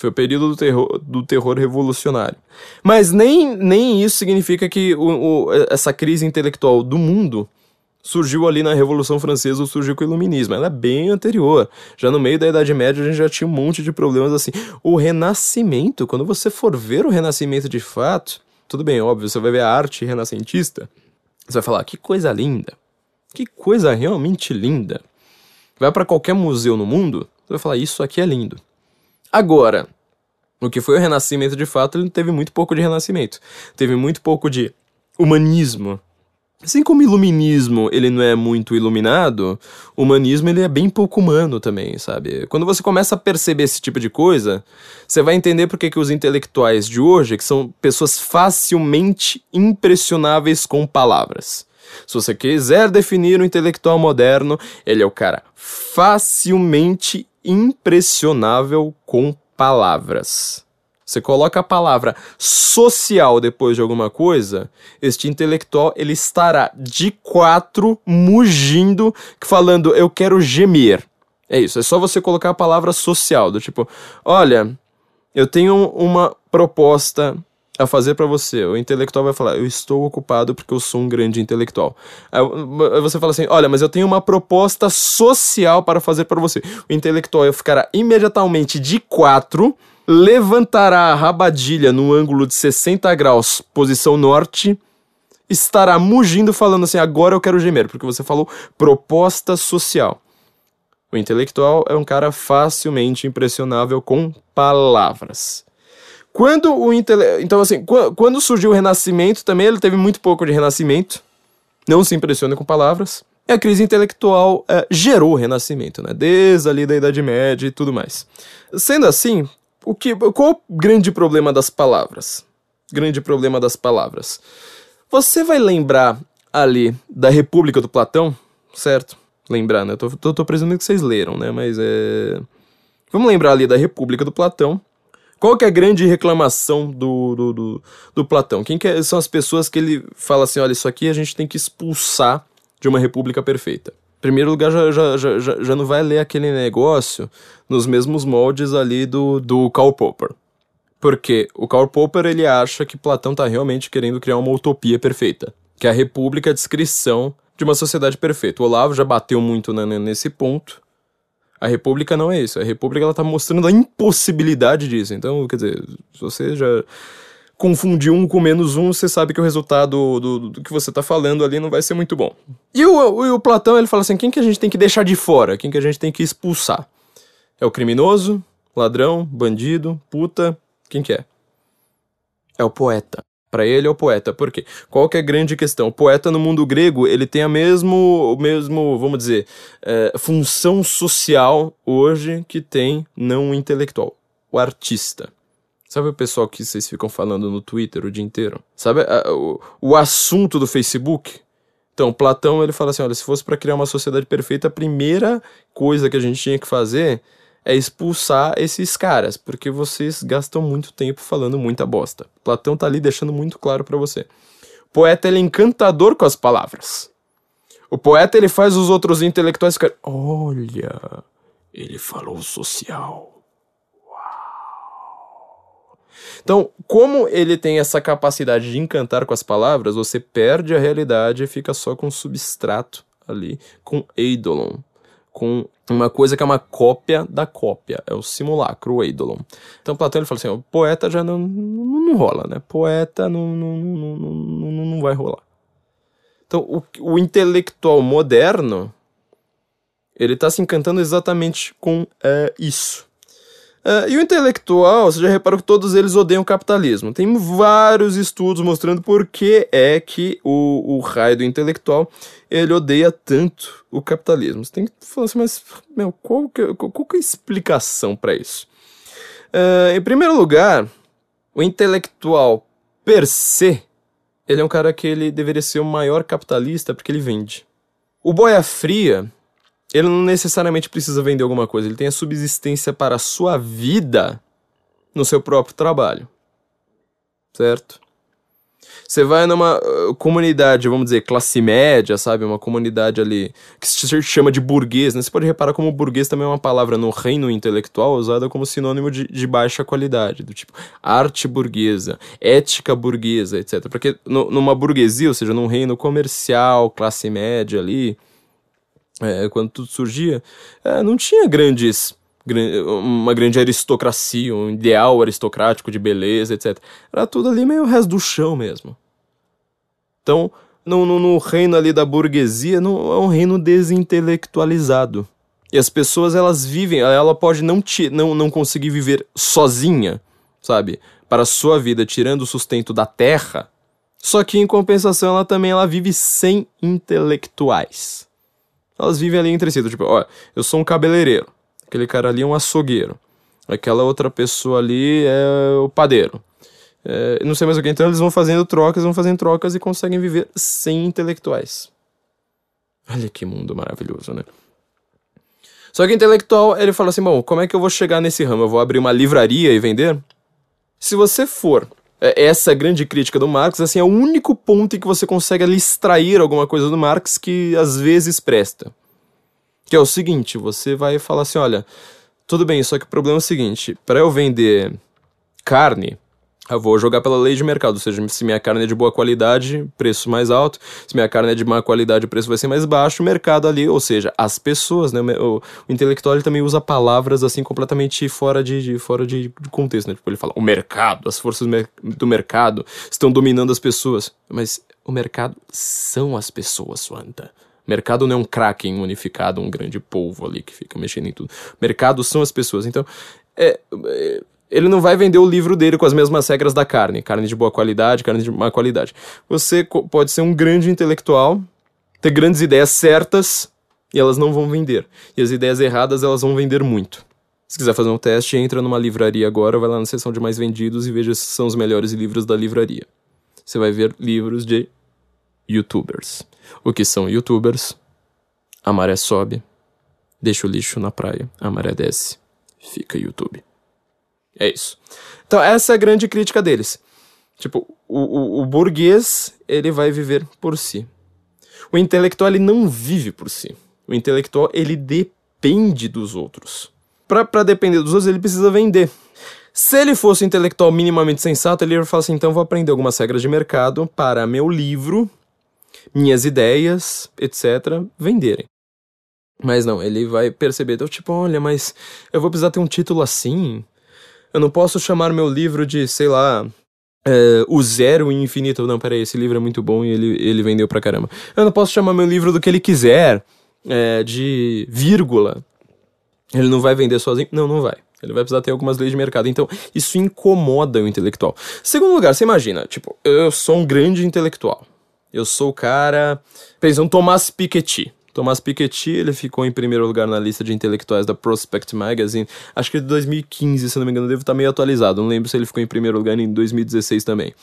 Foi o período do terror, do terror revolucionário. Mas nem, nem isso significa que o, o, essa crise intelectual do mundo surgiu ali na Revolução Francesa ou surgiu com o Iluminismo. Ela é bem anterior. Já no meio da Idade Média a gente já tinha um monte de problemas assim. O Renascimento, quando você for ver o Renascimento de fato, tudo bem, óbvio, você vai ver a arte renascentista, você vai falar, que coisa linda. Que coisa realmente linda. Vai para qualquer museu no mundo, você vai falar, isso aqui é lindo. Agora, o que foi o Renascimento de fato, ele teve muito pouco de renascimento. Teve muito pouco de humanismo, Assim como iluminismo ele não é muito iluminado, humanismo ele é bem pouco humano também, sabe? Quando você começa a perceber esse tipo de coisa, você vai entender por que os intelectuais de hoje, que são pessoas facilmente impressionáveis com palavras. Se você quiser definir o intelectual moderno, ele é o cara facilmente impressionável com palavras você coloca a palavra social depois de alguma coisa, este intelectual ele estará de quatro mugindo, falando eu quero gemer. É isso, é só você colocar a palavra social, do tipo, olha, eu tenho uma proposta a fazer para você. O intelectual vai falar: Eu estou ocupado porque eu sou um grande intelectual. Aí você fala assim: Olha, mas eu tenho uma proposta social para fazer para você. O intelectual ficará imediatamente de quatro, levantará a rabadilha no ângulo de 60 graus, posição norte, estará mugindo, falando assim: Agora eu quero gemer, porque você falou proposta social. O intelectual é um cara facilmente impressionável com palavras. Quando o intele... Então, assim, quando surgiu o Renascimento também, ele teve muito pouco de Renascimento. Não se impressiona com palavras. E a crise intelectual é, gerou o Renascimento, né? Desde ali da Idade Média e tudo mais. Sendo assim, o que, qual o grande problema das palavras? Grande problema das palavras. Você vai lembrar ali da República do Platão, certo? Lembrar, né? Tô, tô, tô presumindo que vocês leram, né? Mas é. Vamos lembrar ali da República do Platão. Qual que é a grande reclamação do, do, do, do Platão? Quem que é, são as pessoas que ele fala assim, olha, isso aqui a gente tem que expulsar de uma república perfeita? Primeiro lugar, já, já, já, já não vai ler aquele negócio nos mesmos moldes ali do, do Karl Popper. Porque o Karl Popper ele acha que Platão está realmente querendo criar uma utopia perfeita, que a república é a descrição de uma sociedade perfeita. O Olavo já bateu muito nesse ponto, a República não é isso. A República ela tá mostrando a impossibilidade disso. Então, quer dizer, se você já confundir um com menos um, você sabe que o resultado do, do, do que você tá falando ali não vai ser muito bom. E o, o, o, Platão, ele fala assim, quem que a gente tem que deixar de fora? Quem que a gente tem que expulsar? É o criminoso, ladrão, bandido, puta, quem que é? É o poeta. Para ele é o poeta. Por quê? Qual que é a grande questão? O poeta no mundo grego, ele tem a mesmo, o mesmo, vamos dizer, é, função social hoje que tem não o intelectual, o artista. Sabe o pessoal que vocês ficam falando no Twitter o dia inteiro? Sabe a, o, o assunto do Facebook? Então, Platão ele fala assim, olha, se fosse para criar uma sociedade perfeita, a primeira coisa que a gente tinha que fazer é expulsar esses caras, porque vocês gastam muito tempo falando muita bosta. Platão tá ali deixando muito claro para você. O poeta ele é encantador com as palavras. O poeta ele faz os outros intelectuais ficarem, olha, ele falou social. Então, como ele tem essa capacidade de encantar com as palavras, você perde a realidade e fica só com substrato ali, com eidolon, com uma coisa que é uma cópia da cópia, é o simulacro, o eidolon. Então Platão ele fala assim, o poeta já não, não, não rola, né? Poeta não, não, não, não, não vai rolar. Então o, o intelectual moderno, ele está se encantando exatamente com é, isso. Uh, e o intelectual, você já reparou que todos eles odeiam o capitalismo. Tem vários estudos mostrando por que é que o, o raio do intelectual ele odeia tanto o capitalismo. Você tem que falar assim, mas meu, qual, que, qual, qual que é a explicação para isso? Uh, em primeiro lugar, o intelectual per se, ele é um cara que ele deveria ser o maior capitalista porque ele vende. O boia fria, ele não necessariamente precisa vender alguma coisa, ele tem a subsistência para a sua vida no seu próprio trabalho. Certo? Você vai numa uh, comunidade, vamos dizer, classe média, sabe? Uma comunidade ali que se chama de burguês, né? Você pode reparar como burguês também é uma palavra no reino intelectual usada como sinônimo de, de baixa qualidade, do tipo arte burguesa, ética burguesa, etc. Porque no, numa burguesia, ou seja, num reino comercial, classe média ali, é, quando tudo surgia, é, não tinha grandes uma grande aristocracia, um ideal aristocrático de beleza, etc. Era tudo ali meio resto do chão mesmo. Então, no, no, no reino ali da burguesia, é um reino desintelectualizado. E as pessoas, elas vivem, ela pode não, te, não, não conseguir viver sozinha, sabe? Para a sua vida, tirando o sustento da terra. Só que, em compensação, ela também ela vive sem intelectuais. Elas vivem ali entre si. Tipo, olha, eu sou um cabeleireiro. Aquele cara ali é um açougueiro. Aquela outra pessoa ali é o padeiro. É, não sei mais o que. Então eles vão fazendo trocas, vão fazendo trocas e conseguem viver sem intelectuais. Olha que mundo maravilhoso, né? Só que intelectual, ele fala assim: bom, como é que eu vou chegar nesse ramo? Eu vou abrir uma livraria e vender? Se você for essa grande crítica do Marx, assim, é o único ponto em que você consegue ali extrair alguma coisa do Marx que às vezes presta. Que é o seguinte, você vai falar assim, olha, tudo bem, só que o problema é o seguinte, para eu vender carne, Eu vou jogar pela lei de mercado, ou seja, se minha carne é de boa qualidade, preço mais alto. Se minha carne é de má qualidade, o preço vai ser mais baixo. O mercado ali, ou seja, as pessoas, né? O, o intelectual ele também usa palavras assim completamente fora de, de fora de, de, contexto, né? Tipo, ele fala, o mercado, as forças do mercado estão dominando as pessoas. Mas o mercado são as pessoas, Swanta. Mercado não é um kraken unificado, um grande polvo ali que fica mexendo em tudo. Mercado são as pessoas. Então, é, é ele não vai vender o livro dele com as mesmas regras da carne. Carne de boa qualidade, carne de má qualidade. Você pode ser um grande intelectual, ter grandes ideias certas e elas não vão vender. E as ideias erradas, elas vão vender muito. Se quiser fazer um teste, entra numa livraria agora, vai lá na seção de mais vendidos e veja se são os melhores livros da livraria. Você vai ver livros de youtubers. O que são youtubers? A maré sobe, deixa o lixo na praia, a maré desce, fica YouTube. É isso. Então, essa é a grande crítica deles. Tipo, o, o, o burguês, ele vai viver por si. O intelectual, ele não vive por si. O intelectual, ele depende dos outros. Para depender dos outros, ele precisa vender. Se ele fosse um intelectual minimamente sensato, ele ia falar assim: então vou aprender algumas regras de mercado para meu livro, minhas ideias, etc., venderem. Mas não, ele vai perceber, então, tipo, olha, mas eu vou precisar ter um título assim. Eu não posso chamar meu livro de, sei lá, é, O Zero e Infinito. Não, peraí, esse livro é muito bom e ele, ele vendeu pra caramba. Eu não posso chamar meu livro do que ele quiser, é, de vírgula. Ele não vai vender sozinho? Não, não vai. Ele vai precisar ter algumas leis de mercado. Então, isso incomoda o intelectual. Segundo lugar, você imagina, tipo, eu sou um grande intelectual. Eu sou o cara. Pensa, um Thomas Piketty. Thomas Piketty, ele ficou em primeiro lugar na lista de intelectuais da Prospect Magazine. Acho que de 2015, se não me engano, devo estar meio atualizado. Não lembro se ele ficou em primeiro lugar em 2016 também.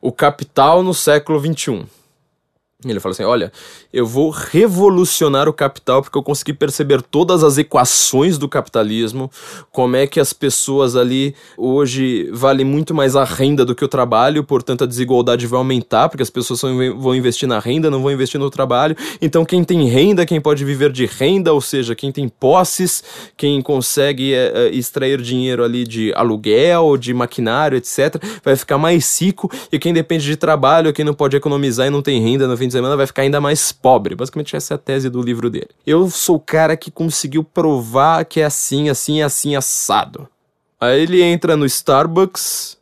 O Capital no século XXI. Ele fala assim: Olha, eu vou revolucionar o capital porque eu consegui perceber todas as equações do capitalismo, como é que as pessoas ali hoje valem muito mais a renda do que o trabalho, portanto a desigualdade vai aumentar, porque as pessoas vão investir na renda, não vão investir no trabalho. Então, quem tem renda, quem pode viver de renda, ou seja, quem tem posses, quem consegue é, extrair dinheiro ali de aluguel, de maquinário, etc., vai ficar mais rico, e quem depende de trabalho, quem não pode economizar e não tem renda no fim de semana vai ficar ainda mais pobre. Basicamente, essa é a tese do livro dele. Eu sou o cara que conseguiu provar que é assim, assim, assim, assado. Aí ele entra no Starbucks,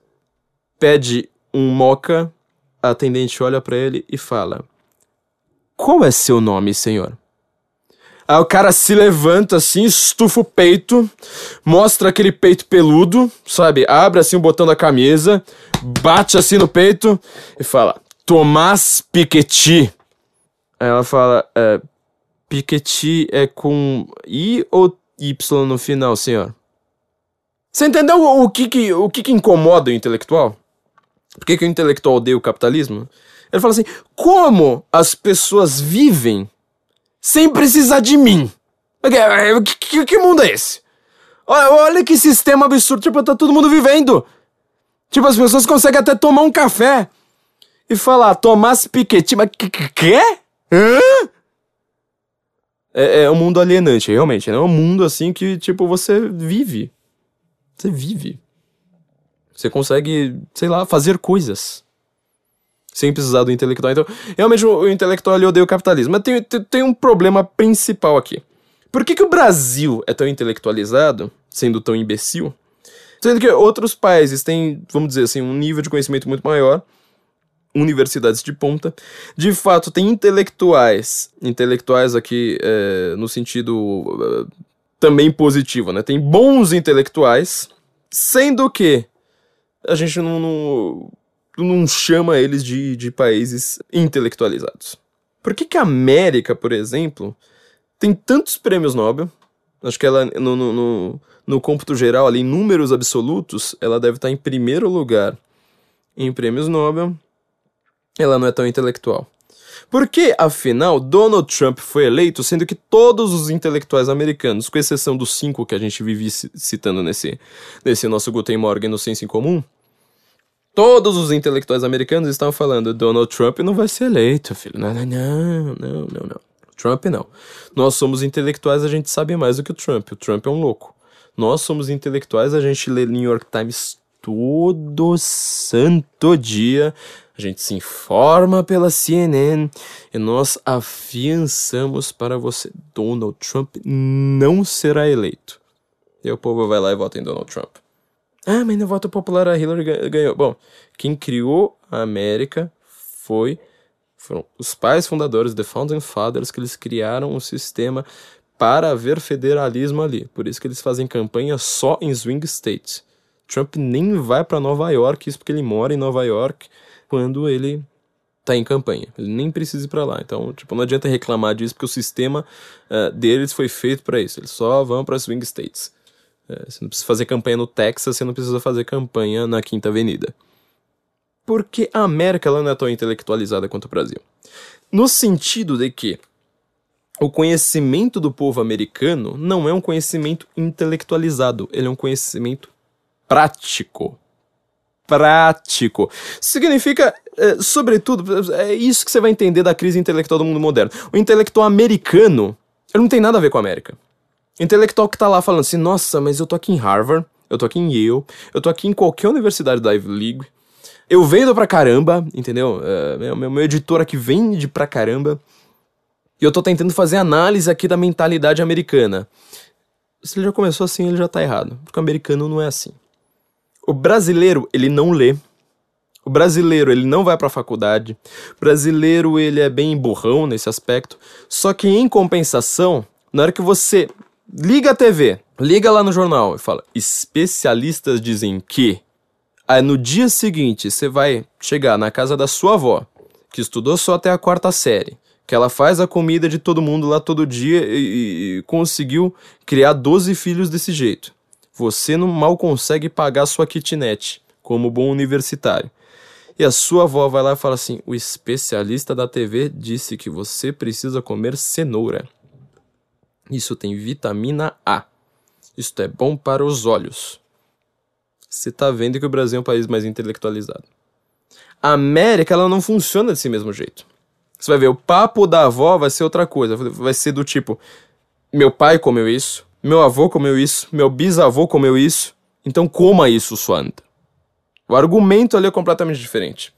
pede um mocha, a atendente olha para ele e fala: Qual é seu nome, senhor? Aí o cara se levanta assim, estufa o peito, mostra aquele peito peludo, sabe? Abre assim o botão da camisa, bate assim no peito e fala: Tomás Piketty. Ela fala, é, Piketty é com I ou Y no final, senhor? Você entendeu o que que, o que, que incomoda o intelectual? Por que, que o intelectual odeia o capitalismo? Ele fala assim, como as pessoas vivem sem precisar de mim? Que, que, que mundo é esse? Olha, olha que sistema absurdo, tipo, tá todo mundo vivendo. Tipo, as pessoas conseguem até tomar um café e falar Tomás Piketty, mas que quê? Hã? É, é um mundo alienante, realmente. É um mundo assim que, tipo, você vive. Você vive. Você consegue, sei lá, fazer coisas. Sem precisar do intelectual. Então, realmente o, o intelectual odeia o capitalismo. Mas tem, tem, tem um problema principal aqui. Por que, que o Brasil é tão intelectualizado, sendo tão imbecil? Sendo que outros países têm, vamos dizer assim, um nível de conhecimento muito maior universidades de ponta. De fato, tem intelectuais, intelectuais aqui é, no sentido é, também positivo, né? Tem bons intelectuais, sendo que a gente não, não, não chama eles de, de países intelectualizados. Por que, que a América, por exemplo, tem tantos prêmios Nobel? Acho que ela, no, no, no, no cômputo geral, ali, em números absolutos, ela deve estar em primeiro lugar em prêmios Nobel ela não é tão intelectual. Por que, afinal, Donald Trump foi eleito, sendo que todos os intelectuais americanos, com exceção dos cinco que a gente vive citando nesse, nesse nosso Guten Morgen no Senso em Comum, todos os intelectuais americanos estão falando: Donald Trump não vai ser eleito, filho. Não, não, não, não, não. Trump não. Nós somos intelectuais, a gente sabe mais do que o Trump. O Trump é um louco. Nós somos intelectuais, a gente lê New York Times todo santo dia a gente se informa pela CNN e nós afiançamos para você: Donald Trump não será eleito. E o povo vai lá e vota em Donald Trump. Ah, mas no voto popular a Hillary ganhou. Bom, quem criou a América foi foram os pais fundadores, the founding fathers, que eles criaram um sistema para haver federalismo ali. Por isso que eles fazem campanha só em swing states. Trump nem vai para Nova York, isso porque ele mora em Nova York quando ele tá em campanha. Ele nem precisa ir para lá. Então, tipo, não adianta reclamar disso porque o sistema uh, deles foi feito para isso. Eles só vão para swing states. Uh, você não precisa fazer campanha no Texas, você não precisa fazer campanha na Quinta Avenida. Porque a América ela não é tão intelectualizada quanto o Brasil. No sentido de que o conhecimento do povo americano não é um conhecimento intelectualizado, ele é um conhecimento prático prático. Significa, é, sobretudo, é isso que você vai entender da crise intelectual do mundo moderno. O intelectual americano, ele não tem nada a ver com a América. O intelectual que tá lá falando assim, nossa, mas eu tô aqui em Harvard, eu tô aqui em Yale, eu tô aqui em qualquer universidade da Ivy League, eu vendo pra caramba, entendeu? É, meu, meu, meu editor aqui vende pra caramba, e eu tô tentando fazer análise aqui da mentalidade americana. Se ele já começou assim, ele já tá errado, porque o americano não é assim. O brasileiro, ele não lê. O brasileiro, ele não vai para a faculdade. O brasileiro, ele é bem burrão nesse aspecto. Só que em compensação, na hora que você liga a TV, liga lá no jornal e fala: especialistas dizem que. Aí no dia seguinte você vai chegar na casa da sua avó, que estudou só até a quarta série, que ela faz a comida de todo mundo lá todo dia e, e conseguiu criar 12 filhos desse jeito. Você não mal consegue pagar sua kitnet, como bom universitário. E a sua avó vai lá e fala assim: o especialista da TV disse que você precisa comer cenoura. Isso tem vitamina A. Isto é bom para os olhos. Você está vendo que o Brasil é um país mais intelectualizado. A América ela não funciona desse mesmo jeito. Você vai ver, o papo da avó vai ser outra coisa. Vai ser do tipo: meu pai comeu isso, meu avô comeu isso, meu bisavô comeu isso, então coma isso, sua. O argumento ali é completamente diferente.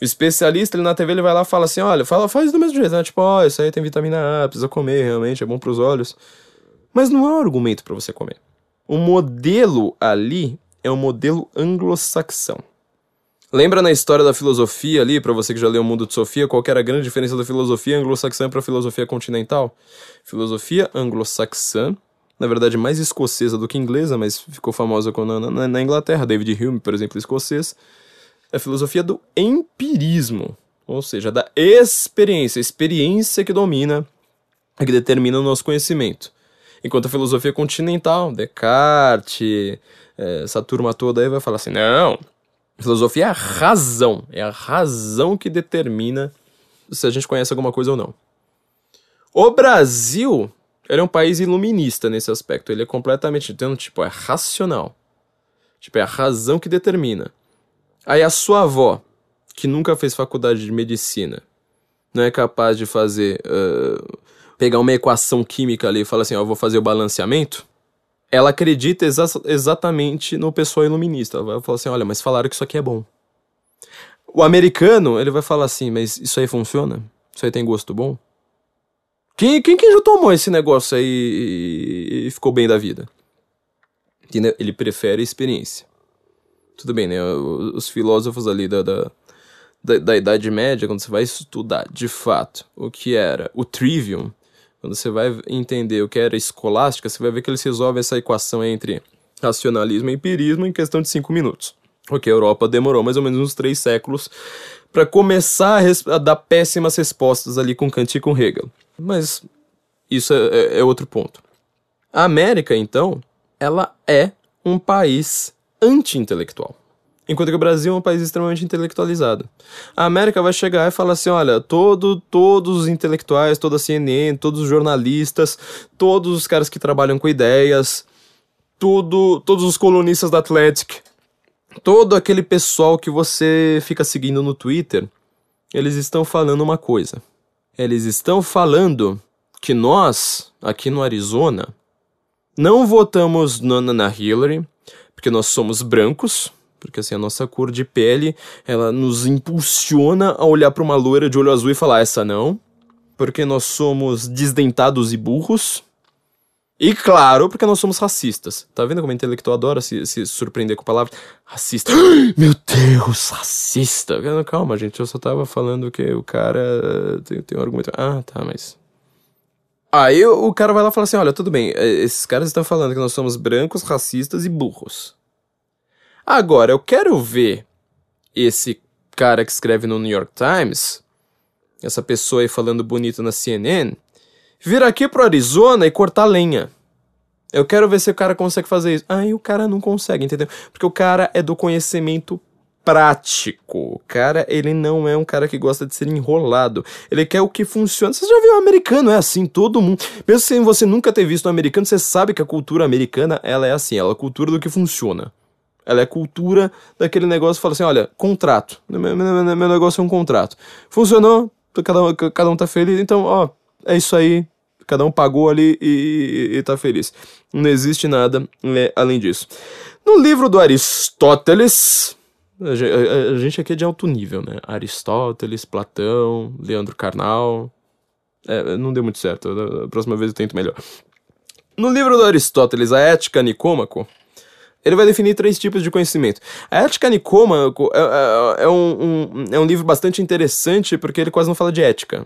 O especialista ele na TV ele vai lá e fala assim: olha, fala, faz do mesmo jeito, né? Tipo, ó, oh, isso aí tem vitamina A, precisa comer, realmente, é bom para os olhos. Mas não é um argumento para você comer. O modelo ali é um modelo anglo-saxão. Lembra na história da filosofia ali, para você que já leu O Mundo de Sofia, qual era a grande diferença da filosofia anglo-saxã para a filosofia continental? Filosofia anglo-saxã na verdade mais escocesa do que inglesa, mas ficou famosa na, na, na Inglaterra. David Hume, por exemplo, escocês. É a filosofia do empirismo, ou seja, da experiência, experiência que domina, que determina o nosso conhecimento. Enquanto a filosofia continental, Descartes, é, essa turma toda aí vai falar assim: não, filosofia é a razão, é a razão que determina se a gente conhece alguma coisa ou não. O Brasil ele é um país iluminista nesse aspecto. Ele é completamente. Então, tipo, é racional. Tipo, é a razão que determina. Aí a sua avó, que nunca fez faculdade de medicina, não é capaz de fazer. Uh, pegar uma equação química ali e falar assim: Ó, oh, vou fazer o balanceamento. Ela acredita exa exatamente no pessoal iluminista. Ela vai falar assim: olha, mas falaram que isso aqui é bom. O americano, ele vai falar assim: mas isso aí funciona? Isso aí tem gosto bom? Quem, quem, quem já tomou esse negócio aí e, e ficou bem da vida? Ele prefere a experiência. Tudo bem, né? Os filósofos ali da, da, da, da Idade Média, quando você vai estudar de fato o que era o trivium, quando você vai entender o que era escolástica, você vai ver que eles resolvem essa equação entre racionalismo e empirismo em questão de cinco minutos. Porque a Europa demorou mais ou menos uns três séculos para começar a, a, dar péssimas respostas ali com Kant e com Hegel. Mas isso é, é, é outro ponto. A América, então, ela é um país anti-intelectual. Enquanto que o Brasil é um país extremamente intelectualizado. A América vai chegar e falar assim: olha, todo, todos os intelectuais, toda a CNN, todos os jornalistas, todos os caras que trabalham com ideias, tudo, todos os colunistas da Atlantic, todo aquele pessoal que você fica seguindo no Twitter, eles estão falando uma coisa. Eles estão falando que nós, aqui no Arizona, não votamos na, na Hillary, porque nós somos brancos, Porque assim, a nossa cor de pele, ela nos impulsiona a olhar para uma loira de olho azul e falar essa não, porque nós somos desdentados e burros. E claro, porque nós somos racistas. Tá vendo como intelectual adora se, se surpreender com a palavra racista? Meu Deus, racista! Calma, gente, eu só tava falando que o cara tem, tem um argumento. Ah, tá, mas. Aí o cara vai lá e fala assim: olha, tudo bem, é, esses caras estão falando que nós somos brancos, racistas e burros. Agora, eu quero ver esse cara que escreve no New York Times, essa pessoa aí falando bonito na CNN, vir aqui pro Arizona e cortar lenha. Eu quero ver se o cara consegue fazer isso. Aí o cara não consegue, entendeu? Porque o cara é do conhecimento prático. O cara, ele não é um cara que gosta de ser enrolado. Ele quer o que funciona. Você já viu o americano? É assim, todo mundo. Mesmo sem você nunca ter visto um americano, você sabe que a cultura americana, ela é assim. Ela é a cultura do que funciona. Ela é cultura daquele negócio fala assim, olha, contrato. Meu, meu, meu negócio é um contrato. Funcionou, cada um, cada um tá feliz, então, ó, é isso aí. Cada um pagou ali e, e, e tá feliz. Não existe nada é, além disso. No livro do Aristóteles, a gente aqui é de alto nível, né? Aristóteles, Platão, Leandro Carnal. É, não deu muito certo. A próxima vez eu tento melhor. No livro do Aristóteles, A Ética Nicômaco, ele vai definir três tipos de conhecimento. A Ética Nicômaco é, é, é um, um, é um livro bastante interessante porque ele quase não fala de ética.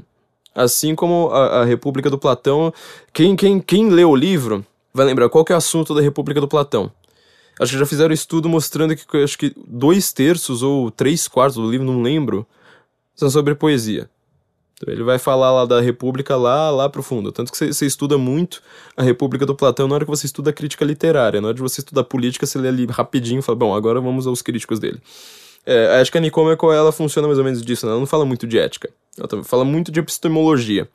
Assim como a, a República do Platão. Quem, quem, quem lê o livro vai lembrar qual que é o assunto da República do Platão. Acho que já fizeram estudo mostrando que acho que dois terços ou três quartos do livro, não lembro, são sobre poesia. Então ele vai falar lá da República lá, lá pro fundo. Tanto que você estuda muito a República do Platão na hora que você estuda a crítica literária. Na hora de você estudar política, você lê ali rapidinho e fala, bom, agora vamos aos críticos dele. É, a ética nicômaco, ela funciona mais ou menos disso, né? ela não fala muito de ética. Ela fala muito de epistemologia.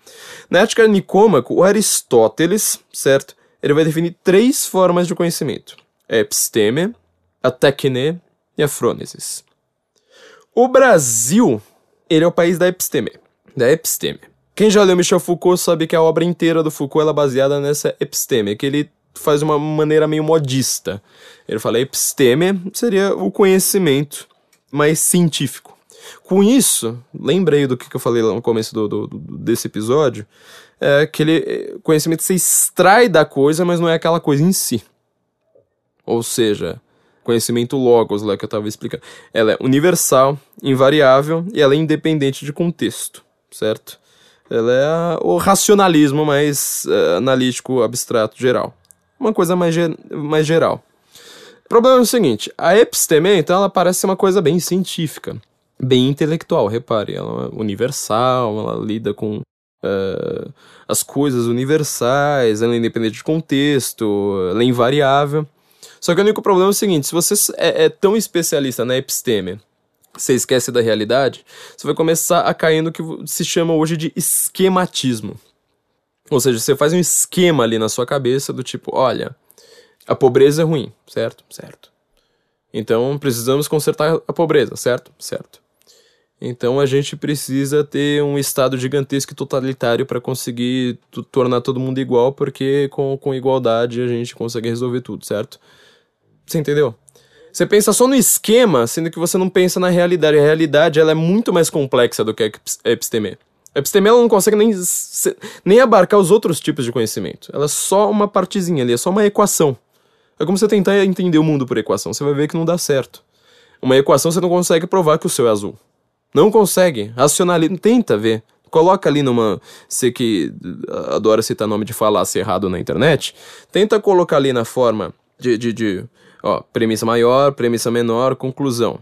Na ética nicômaco, o Aristóteles, certo? Ele vai definir três formas de conhecimento a episteme, a tecne e a frônesis. O Brasil, ele é o país da episteme, da episteme. Quem já leu Michel Foucault sabe que a obra inteira do Foucault é baseada nessa episteme, que ele faz de uma maneira meio modista. Ele fala episteme seria o conhecimento mais científico. Com isso, lembrei do que eu falei lá no começo do, do, desse episódio, é aquele conhecimento que você extrai da coisa, mas não é aquela coisa em si. Ou seja, conhecimento logos lá que eu estava explicando. Ela é universal, invariável e ela é independente de contexto, certo? Ela é a, o racionalismo mais uh, analítico, abstrato, geral. Uma coisa mais, ge mais geral. O problema é o seguinte, a episteme, então, ela parece ser uma coisa bem científica, bem intelectual, repare, ela é universal, ela lida com uh, as coisas universais, ela é independente de contexto, ela é invariável. Só que o único problema é o seguinte: se você é, é tão especialista na episteme, você esquece da realidade, você vai começar a cair no que se chama hoje de esquematismo. Ou seja, você faz um esquema ali na sua cabeça do tipo, olha, a pobreza é ruim, certo? Certo. Então precisamos consertar a pobreza, certo? Certo. Então a gente precisa ter um estado gigantesco e totalitário para conseguir tornar todo mundo igual, porque com, com igualdade a gente consegue resolver tudo, certo? Você entendeu? Você pensa só no esquema, sendo que você não pensa na realidade. A realidade ela é muito mais complexa do que a episteme. A episteme ela não consegue nem, nem abarcar os outros tipos de conhecimento. Ela é só uma partezinha ali, é só uma equação. É como você tentar entender o mundo por equação. Você vai ver que não dá certo. Uma equação você não consegue provar que o céu é azul. Não consegue. Racionaliza. Tenta ver. Coloca ali numa. Você que adora citar nome de falácia errado na internet. Tenta colocar ali na forma de, de, de Ó, premissa maior, premissa menor, conclusão.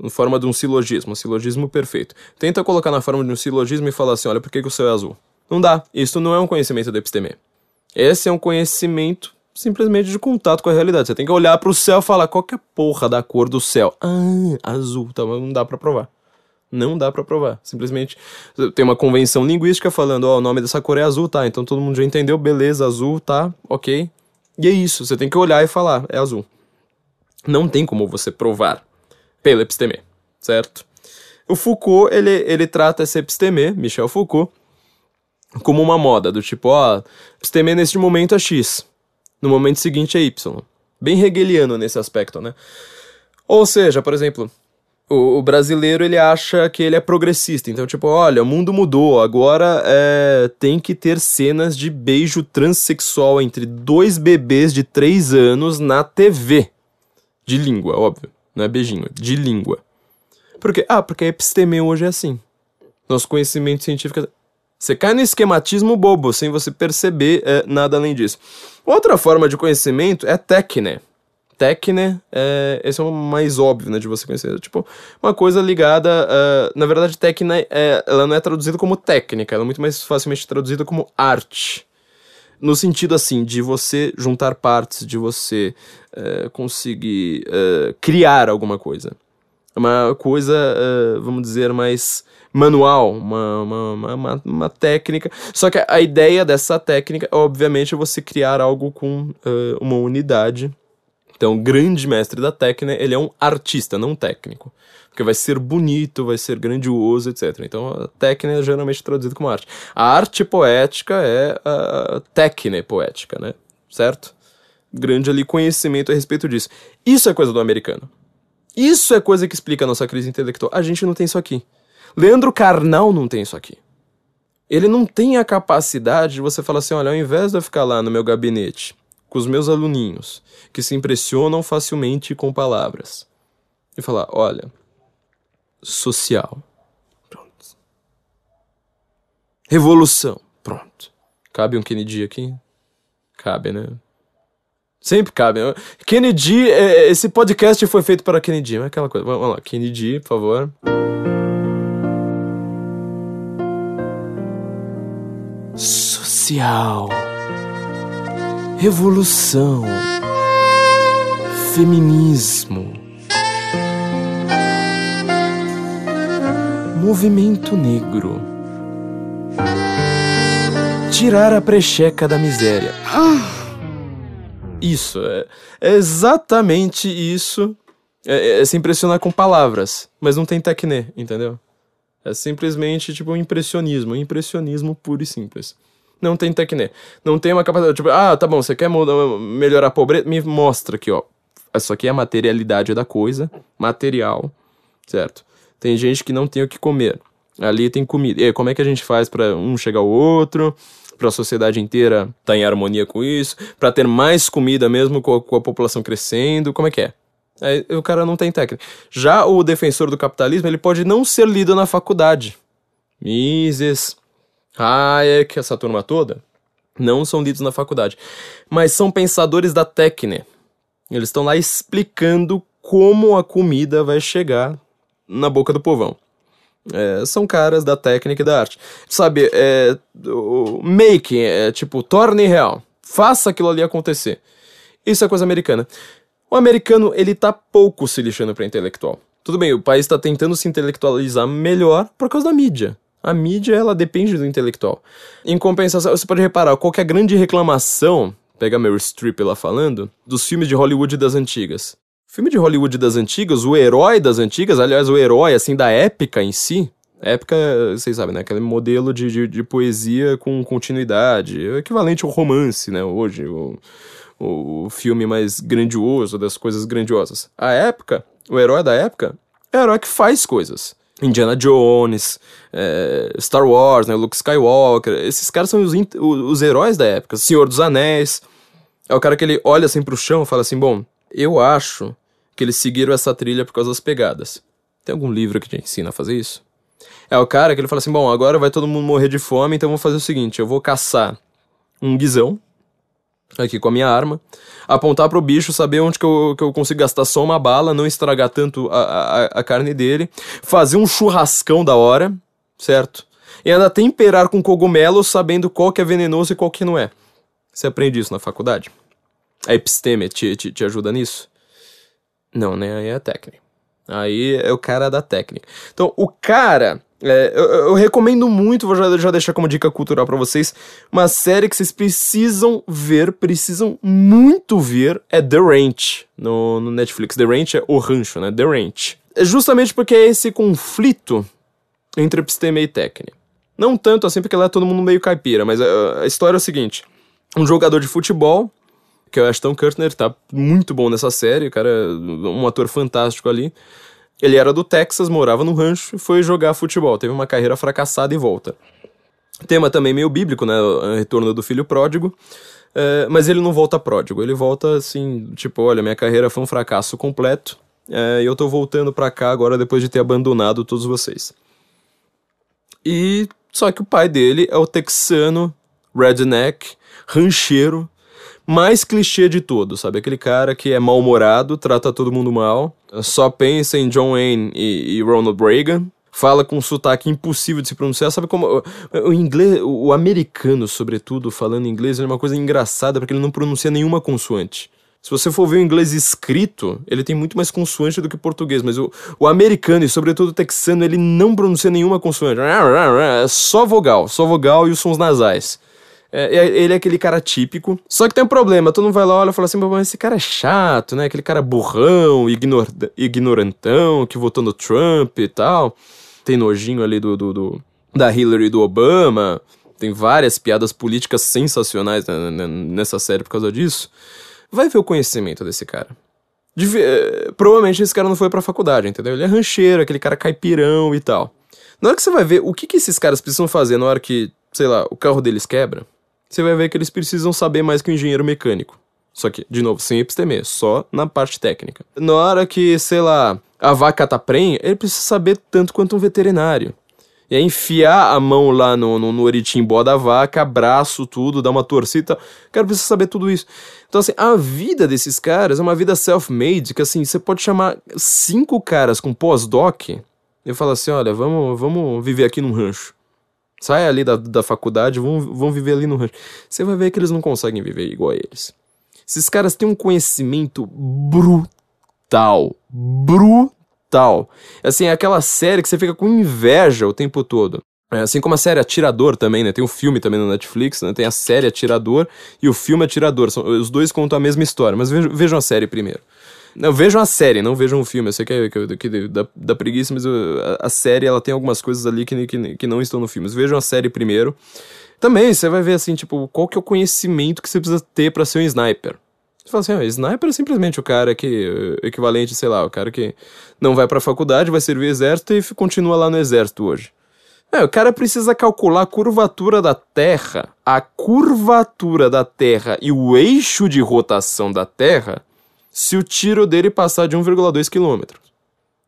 Em forma de um silogismo, um silogismo perfeito. Tenta colocar na forma de um silogismo e falar assim: olha, por que, que o céu é azul? Não dá. Isso não é um conhecimento da episteme. Esse é um conhecimento simplesmente de contato com a realidade. Você tem que olhar para o céu e falar qual que é a porra da cor do céu. Ah, azul. Mas não dá para provar. Não dá para provar. Simplesmente tem uma convenção linguística falando, ó, oh, o nome dessa cor é azul, tá? Então todo mundo já entendeu, beleza, azul, tá? Ok. E é isso. Você tem que olhar e falar, é azul não tem como você provar pela episteme, certo? O Foucault, ele, ele trata essa episteme, Michel Foucault, como uma moda, do tipo, ó, episteme neste momento é X, no momento seguinte é Y. Bem hegeliano nesse aspecto, né? Ou seja, por exemplo, o, o, brasileiro ele acha que ele é progressista. Então, tipo, olha, o mundo mudou. Agora é, tem que ter cenas de beijo transexual entre dois bebês de três anos na TV. De língua, óbvio. Não é beijinho, de língua. Por quê? Ah, porque a episteme hoje é assim. Nosso conhecimento científico. É... Você cai no esquematismo bobo, sem você perceber é, nada além disso. Outra forma de conhecimento é técnica Tecne, é, esse é o mais óbvio, né, de você conhecer. Tipo, uma coisa ligada. Uh, na verdade, Tecne, é, ela não é traduzida como técnica, ela é muito mais facilmente traduzida como arte. No sentido, assim, de você juntar partes, de você uh, conseguir uh, criar alguma coisa. Uma coisa, vamos dizer, mais manual, uma, uma, uma, uma, técnica. Só que a ideia dessa técnica, obviamente, é você criar algo com uma unidade então, o grande mestre da técnica, ele é um artista, não um técnico. Porque vai ser bonito, vai ser grandioso, etc. Então, a técnica é geralmente traduzida como arte. A arte poética é a técnica poética, né? Certo? Grande ali conhecimento a respeito disso. Isso é coisa do americano. Isso é coisa que explica a nossa crise intelectual. A gente não tem isso aqui. Leandro Carnal não tem isso aqui. Ele não tem a capacidade de você falar assim: olha, ao invés de eu ficar lá no meu gabinete com os meus aluninhos que se impressionam facilmente com palavras e falar: olha, social. Pronto. Revolução. Pronto. Cabe um Kennedy aqui? Cabe, né? Sempre cabe. Kennedy, é, esse podcast foi feito para Kennedy. Mas aquela coisa. Vamos lá, Kennedy, por favor. Social revolução, feminismo, movimento negro, tirar a precheca da miséria. Isso, é, é exatamente isso. É, é, se impressionar com palavras, mas não tem tecné, entendeu? É simplesmente tipo um impressionismo, um impressionismo puro e simples não tem tecné. Não tem uma capacidade, tipo, ah, tá bom, você quer melhorar a pobreza? Me mostra aqui, ó. Isso aqui é a materialidade da coisa, material, certo? Tem gente que não tem o que comer. Ali tem comida. E aí, como é que a gente faz para um chegar ao outro? Para a sociedade inteira estar tá em harmonia com isso? Para ter mais comida mesmo com a, com a população crescendo? Como é que é? Aí, o cara não tem técnica. Já o defensor do capitalismo, ele pode não ser lido na faculdade. Mises, Hayek, essa turma toda, não são lidos na faculdade, mas são pensadores da técnica. Eles estão lá explicando como a comida vai chegar na boca do povão. É, são caras da técnica e da arte. Sabe, é, o making, é tipo, torne real. Faça aquilo ali acontecer. Isso é coisa americana. O americano, ele tá pouco se lixando pra intelectual. Tudo bem, o país está tentando se intelectualizar melhor por causa da mídia. A mídia, ela depende do intelectual. Em compensação, você pode reparar, qual é a grande reclamação, pega Meryl Streep lá falando, dos filmes de Hollywood das antigas. O filme de Hollywood das antigas, o herói das antigas, aliás, o herói, assim, da época em si, época, vocês sabem, né? Aquele modelo de, de, de, poesia com continuidade, o equivalente ao romance, né? Hoje, o, o filme mais grandioso das coisas grandiosas. A época, o herói da época, é o herói que faz coisas. Indiana Jones, é, Star Wars, né, Luke Skywalker, esses caras são os, os heróis da época, Senhor dos Anéis. É o cara que ele olha assim pro chão e fala assim: Bom, eu acho que eles seguiram essa trilha por causa das pegadas. Tem algum livro que te ensina a fazer isso? É o cara que ele fala assim: Bom, agora vai todo mundo morrer de fome, então vou fazer o seguinte: eu vou caçar um guizão, aqui com a minha arma, apontar pro bicho, saber onde que eu, que eu consigo gastar só uma bala, não estragar tanto a, a, a carne dele, fazer um churrascão da hora, certo? E ainda temperar com cogumelo, sabendo qual que é venenoso e qual que não é. Você aprende isso na faculdade? A episteme te, te, te ajuda nisso? Não, né? Aí é a técnica. Aí é o cara da técnica. Então, o cara é, eu, eu, recomendo muito, vou já, já deixar como dica cultural para vocês, uma série que vocês precisam ver, precisam muito ver, é The Ranch, no, no Netflix. The Ranch é o rancho, né? The Ranch. É justamente porque é esse conflito entre episteme e técnica. Não tanto assim porque lá é todo mundo meio caipira, mas a, a história é o seguinte. Um jogador de futebol que é o Ashton Kutcher, tá muito bom nessa série, o cara é um ator fantástico ali. Ele era do Texas, morava no rancho, foi jogar futebol, teve uma carreira fracassada e volta. Tema também meio bíblico, né? Retorno do filho pródigo. É, mas ele não volta pródigo, ele volta assim, tipo, olha, minha carreira foi um fracasso completo é, e eu tô voltando pra cá agora depois de ter abandonado todos vocês. E só que o pai dele é o texano, redneck, rancheiro, mais clichê de todos, sabe? Aquele cara que é mal-humorado, trata todo mundo mal, só pensa em John Wayne e, e Ronald Reagan, fala com um sotaque impossível de se pronunciar. Sabe como o, inglês, o, americano, sobretudo, falando inglês, é uma coisa engraçada porque ele não pronuncia nenhuma consoante. Se você for ver o inglês escrito, ele tem muito mais consoante do que o português, mas o, o americano e sobretudo o texano, ele não pronuncia nenhuma consoante. É só vogal, só vogal e os sons nasais. É, ele é aquele cara típico. Só que tem um problema, todo mundo vai lá olha e fala assim, mas esse cara é chato, né? Aquele cara burrão, ignor ignorantão, que votou no Trump e tal tem nojinho ali do, do, do da Hillary e do Obama. Tem várias piadas políticas sensacionais nessa série por causa disso. Vai ver o conhecimento desse cara. Eh, provavelmente esse cara não foi pra faculdade, entendeu? Ele é rancheiro, aquele cara caipirão e tal. Na hora que você vai ver o que, que esses caras precisam fazer na hora que, sei lá, o carro deles quebra, você vai ver que eles precisam saber mais que o engenheiro mecânico. Só que, de novo, sem epistemia, só na parte técnica. Na hora que, sei lá, a vaca tá prenha, ele precisa saber tanto quanto um veterinário. E aí enfiar a mão lá no, no, no oritimbó da vaca, abraço tudo, dar uma torcida. O cara precisa saber tudo isso. Então, assim, a vida desses caras é uma vida self-made, que assim, você pode chamar cinco caras com pós-doc e falar assim: olha, vamos, vamos viver aqui num rancho. Sai ali da, da faculdade, vão, vão viver ali no rancho. Você vai ver que eles não conseguem viver igual a eles. Esses caras têm um conhecimento brutal brutal. Brutal. Assim, é aquela série que você fica com inveja o tempo todo. É, assim como a série Atirador também, né? Tem um filme também no Netflix, né? Tem a série Atirador e o filme Atirador. São, os dois contam a mesma história, mas vejam, vejam a série primeiro. Não, vejam a série, não vejam o filme. Eu sei que, é, que, que dá, dá preguiça, mas a, a, série ela tem algumas coisas ali que, que, que não estão no filme. Vejam a série primeiro. Também, você vai ver assim, tipo, qual que é o conhecimento que você precisa ter para ser um sniper. Você fala assim, ah, sniper é simplesmente o cara que, equivalente, sei lá, o cara que não vai pra faculdade, vai servir exército e continua lá no exército hoje. É, o cara precisa calcular a curvatura da Terra, a curvatura da Terra e o eixo de rotação da Terra se o tiro dele passar de 1,2 km.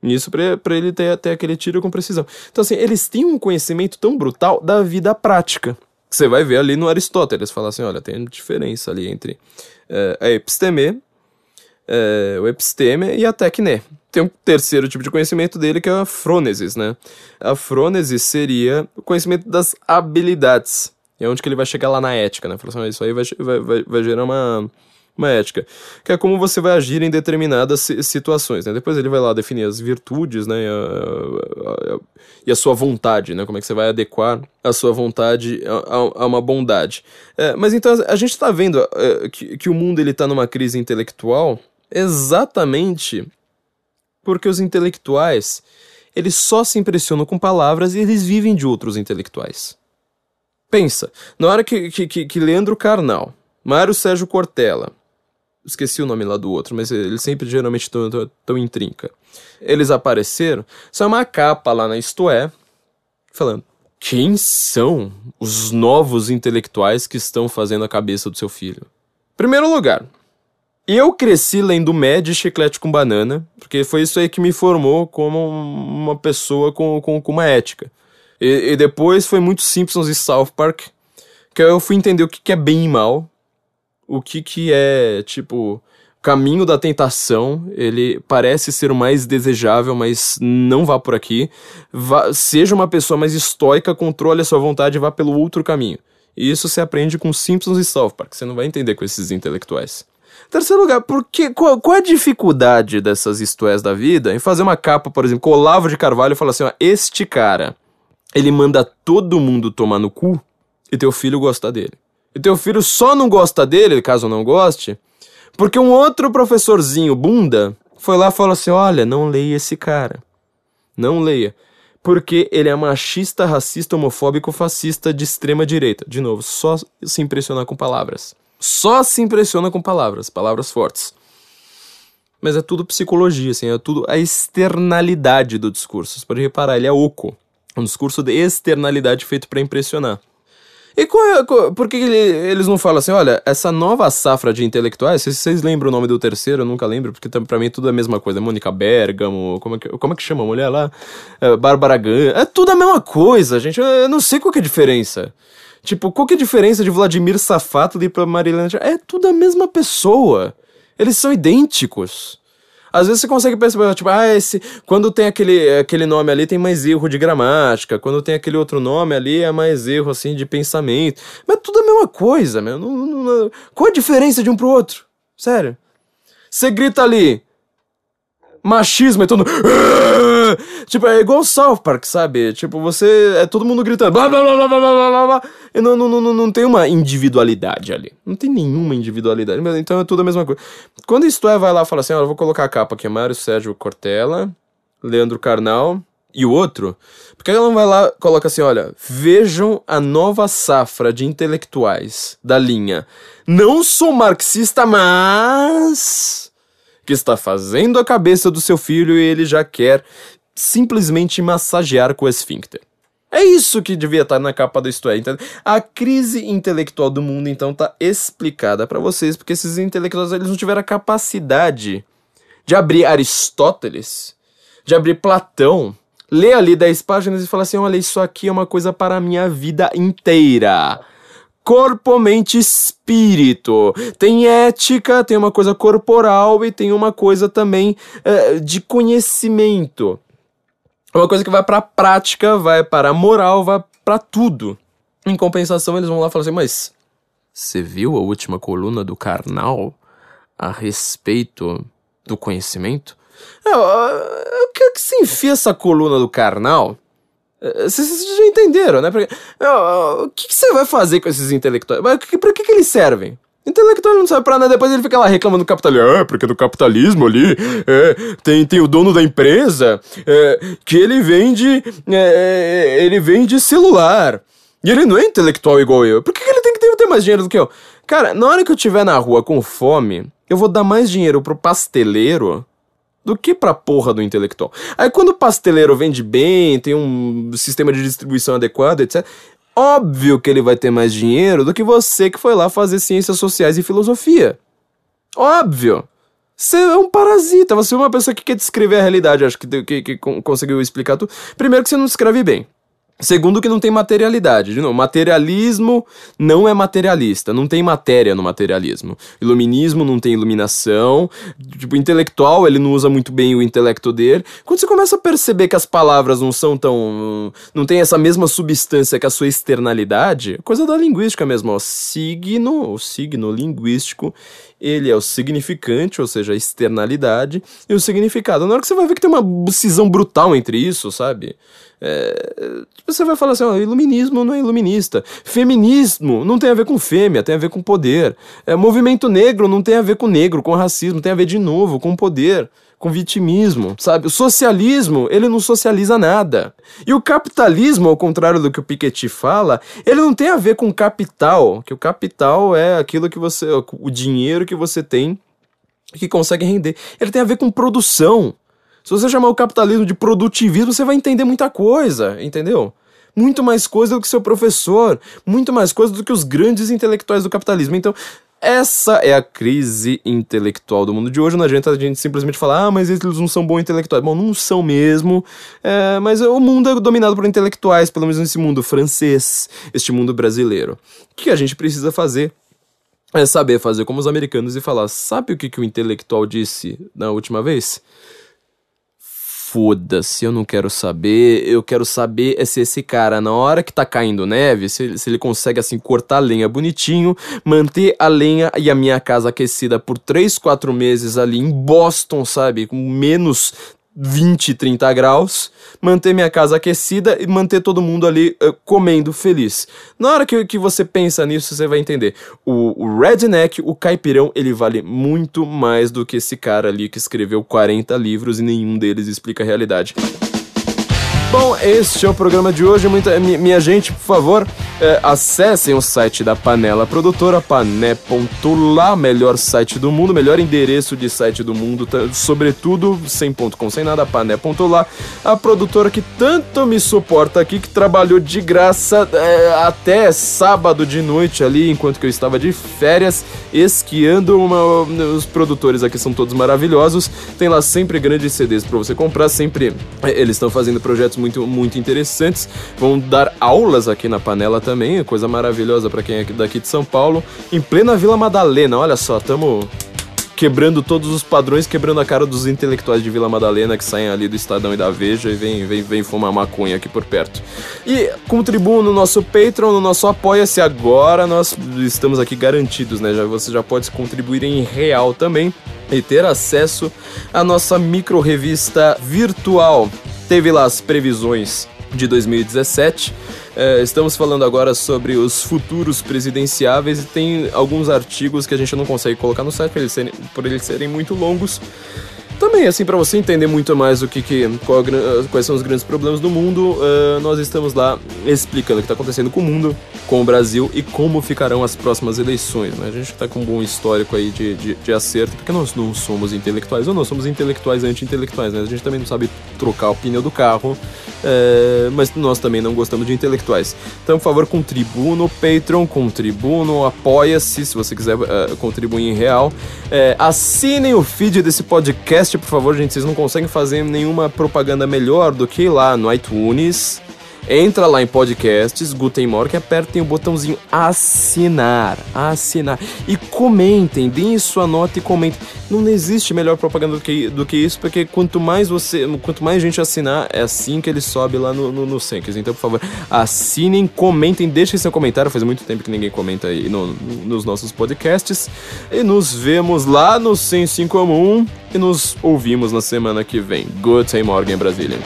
Isso para ele ter, ter aquele tiro com precisão. Então, assim, eles têm um conhecimento tão brutal da vida prática. Você vai ver ali no Aristóteles, falar assim, olha, tem diferença ali entre é, a episteme, é, o episteme e a tecne. Tem um terceiro tipo de conhecimento dele que é a frônesis, né? A frônesis seria o conhecimento das habilidades. É onde que ele vai chegar lá na ética, né? Falar assim, isso aí vai, vai, vai gerar uma uma ética, que é como você vai agir em determinadas situações, né? Depois ele vai lá definir as virtudes, né? E a, a, a, e a sua vontade, né? Como é que você vai adequar a sua vontade a, uma bondade. É, mas então a gente está vendo é, que, que o mundo ele está numa crise intelectual exatamente porque os intelectuais eles só se impressionam com palavras e eles vivem de outros intelectuais. Pensa, na hora que, que, que Leandro Carnal, Mário Sérgio Cortella, esqueci o nome lá do outro, mas eles sempre geralmente estão em trinca. Eles apareceram, só uma capa lá na Isto É, falando: quem são os novos intelectuais que estão fazendo a cabeça do seu filho? Primeiro lugar, eu cresci lendo Mad e Chiclete com Banana, porque foi isso aí que me formou como uma pessoa com, com, com uma ética. E, e, depois foi muito Simpsons e South Park, que eu fui entender o que, que é bem e mal, o que que é, tipo, caminho da tentação, ele parece ser o mais desejável, mas não vá por aqui. Vá, seja uma pessoa mais estoica, controle a sua vontade e vá pelo outro caminho. E isso se aprende com Simpsons e South Park, você não vai entender com esses intelectuais. Terceiro lugar, porque, qual, qual a dificuldade dessas istoés da vida em fazer uma capa, por exemplo, com Olavo de Carvalho e falar assim, ó, este cara, ele manda todo mundo tomar no cu e teu filho gostar dele e teu filho só não gosta dele, caso não goste, porque um outro professorzinho bunda foi lá e falou assim: olha, não leia esse cara. Não leia. Porque ele é machista, racista, homofóbico, fascista de extrema direita. De novo, só se impressionar com palavras. Só se impressiona com palavras, palavras fortes. Mas é tudo psicologia, assim, é tudo a externalidade do discurso. Você pode reparar, ele é oco. Um discurso de externalidade feito para impressionar. E qual é, qual, por que eles não falam assim, olha, essa nova safra de intelectuais, se vocês lembram o nome do terceiro, eu nunca lembro, porque para mim tudo é a mesma coisa. Mônica Bergamo, como é que, como é que chama a mulher lá? É, Bárbara Gann, é tudo a mesma coisa, gente. Eu não sei qual que é a diferença. Tipo, qual que é a diferença de Vladimir Safatli pra Marilena? É tudo a mesma pessoa. Eles são idênticos. Às vezes você consegue perceber, tipo, ah, esse. Quando tem aquele, aquele nome ali, tem mais erro de gramática. Quando tem aquele outro nome ali, é mais erro, assim, de pensamento. Mas tudo é a mesma coisa, meu. Não, não, não, qual a diferença de um pro outro? Sério. Você grita ali, machismo e todo mundo. Tipo, é igual South Park, sabe? Tipo, você. É todo mundo gritando. Blá blá blá blá blá blá blá. E não, não, não, não tem uma individualidade ali. Não tem nenhuma individualidade. Então é tudo a mesma coisa. Quando isto é, vai lá e fala assim: olha, eu vou colocar a capa aqui: Mário Sérgio Cortella, Leandro Carnal e o outro. Porque ela não vai lá coloca assim: olha, vejam a nova safra de intelectuais da linha. Não sou marxista, mas que está fazendo a cabeça do seu filho e ele já quer simplesmente massagear com o esfíncter. É isso que devia estar na capa do Isto É. Então, a crise intelectual do mundo, então, está explicada para vocês, porque esses intelectuais eles não tiveram a capacidade de abrir Aristóteles, de abrir Platão, ler ali 10 páginas e falar assim: olha, isso aqui é uma coisa para a minha vida inteira corpo, mente, espírito. Tem ética, tem uma coisa corporal e tem uma coisa também é, de conhecimento. Uma coisa que vai para a prática, vai para a moral, vai para tudo. Em compensação, eles vão lá e falar assim: Mas você viu a última coluna do Karnal a respeito do conhecimento? É, o que é que se enfia essa coluna do Karnal? Vocês já entenderam, né? Porque, o que, você vai fazer com esses intelectuais? Pra que, pra que, que eles servem? Intelectual não serve pra nada, depois ele fica lá reclamando do capitalismo. Ah, porque do capitalismo ali é, tem, tem o dono da empresa é, que ele vende. É, é, ele vende celular. E ele não é intelectual igual eu. Por que, que ele tem que ter, ter mais dinheiro do que eu? Cara, na hora que eu estiver na rua com fome, eu vou dar mais dinheiro pro pasteleiro do que pra porra do intelectual. Aí quando o pasteleiro vende bem, tem um sistema de distribuição adequado, etc. Óbvio que ele vai ter mais dinheiro do que você que foi lá fazer ciências sociais e filosofia. Óbvio. Você é um parasita, você é uma pessoa que quer descrever a realidade, acho que, que, que conseguiu explicar tudo. Primeiro que você não descreve bem. Segundo, que não tem materialidade. De novo, materialismo não é materialista. Não tem matéria no materialismo. Iluminismo não tem iluminação. Tipo, intelectual, ele não usa muito bem o intelecto dele. Quando você começa a perceber que as palavras não são tão. não tem essa mesma substância que a sua externalidade, coisa da linguística mesmo, ó. Signo, o signo linguístico, ele é o significante, ou seja, a externalidade, e o significado. Na hora que você vai ver que tem uma cisão brutal entre isso, sabe? É, você vai falar assim, ó, iluminismo não é iluminista. Feminismo não tem a ver com fêmea, tem a ver com poder. É, movimento negro não tem a ver com negro, com racismo, tem a ver de novo com poder com vitimismo, sabe? O socialismo, ele não socializa nada. E o capitalismo, ao contrário do que o Piketty fala, ele não tem a ver com capital, que o capital é aquilo que você, o dinheiro que você tem que consegue render. Ele tem a ver com produção. Se você chamar o capitalismo de produtivismo, você vai entender muita coisa, entendeu? Muito mais coisa do que seu professor, muito mais coisa do que os grandes intelectuais do capitalismo. Então, essa é a crise intelectual do mundo de hoje. Não adianta a gente simplesmente falar, ah, mas eles não são bons intelectuais. Bom, não são mesmo. É, mas o mundo é dominado por intelectuais, pelo menos nesse mundo francês, este mundo brasileiro. O que a gente precisa fazer é saber fazer como os americanos e falar: sabe o que, que o intelectual disse na última vez? Foda-se, eu não quero saber. Eu quero saber é se esse cara, na hora que tá caindo neve, se, se ele consegue, assim, cortar a lenha bonitinho, manter a lenha e a minha casa aquecida por 3, 4 meses ali em Boston, sabe? Com menos 20, 30 graus, manter minha casa aquecida e manter todo mundo ali uh, comendo feliz. Na hora que, que você pensa nisso, você vai entender. O, o redneck, o caipirão, ele vale muito mais do que esse cara ali que escreveu 40 livros e nenhum deles explica a realidade. Bom, este é o programa de hoje. Muita, minha gente, por favor, é, acessem o site da Panela Produtora, pané.lá, melhor site do mundo, melhor endereço de site do mundo, sobretudo, sem ponto com sem nada, pané.lá. A produtora que tanto me suporta aqui, que trabalhou de graça é, até sábado de noite ali, enquanto que eu estava de férias, esquiando. Uma, os produtores aqui são todos maravilhosos. Tem lá sempre grandes CDs para você comprar, sempre é, eles estão fazendo projetos muito, muito interessantes. Vão dar aulas aqui na panela também, coisa maravilhosa para quem é daqui de São Paulo. Em plena Vila Madalena, olha só, estamos quebrando todos os padrões, quebrando a cara dos intelectuais de Vila Madalena que saem ali do Estadão e da Veja e vem, vem, vem fumar maconha aqui por perto. E contribuam no nosso Patreon, no nosso Apoia-se agora, nós estamos aqui garantidos, né? Já, você já pode contribuir em real também e ter acesso à nossa micro revista virtual teve lá as previsões de 2017. É, estamos falando agora sobre os futuros presidenciáveis e tem alguns artigos que a gente não consegue colocar no site por eles serem, por eles serem muito longos. Também, assim, para você entender muito mais o que, que qual, quais são os grandes problemas do mundo, uh, nós estamos lá explicando o que está acontecendo com o mundo, com o Brasil e como ficarão as próximas eleições. Né? A gente está com um bom histórico aí de, de, de, acerto, porque nós não somos intelectuais, ou nós somos intelectuais anti-intelectuais, né? A gente também não sabe trocar o pneu do carro, uh, mas nós também não gostamos de intelectuais. Então, por favor, contribua no Patreon, contribua no Apoia-se, se você quiser uh, contribuir em real. assinem o feed desse podcast podcast, por favor, gente, vocês não conseguem fazer nenhuma propaganda melhor do que lá no iTunes. Entra lá em podcasts, Guten Morgen, apertem o botãozinho assinar, assinar e comentem, deem sua nota e comentem. Não existe melhor propaganda do que, do que isso, porque quanto mais você, quanto mais gente assinar, é assim que ele sobe lá no, no, no. Então, por favor, assinem, comentem, deixem seu comentário. Faz muito tempo que ninguém comenta aí no, nos nossos podcasts. E nos vemos lá no Senso em Comum e nos ouvimos na semana que vem. Guten Morgen, Brasília.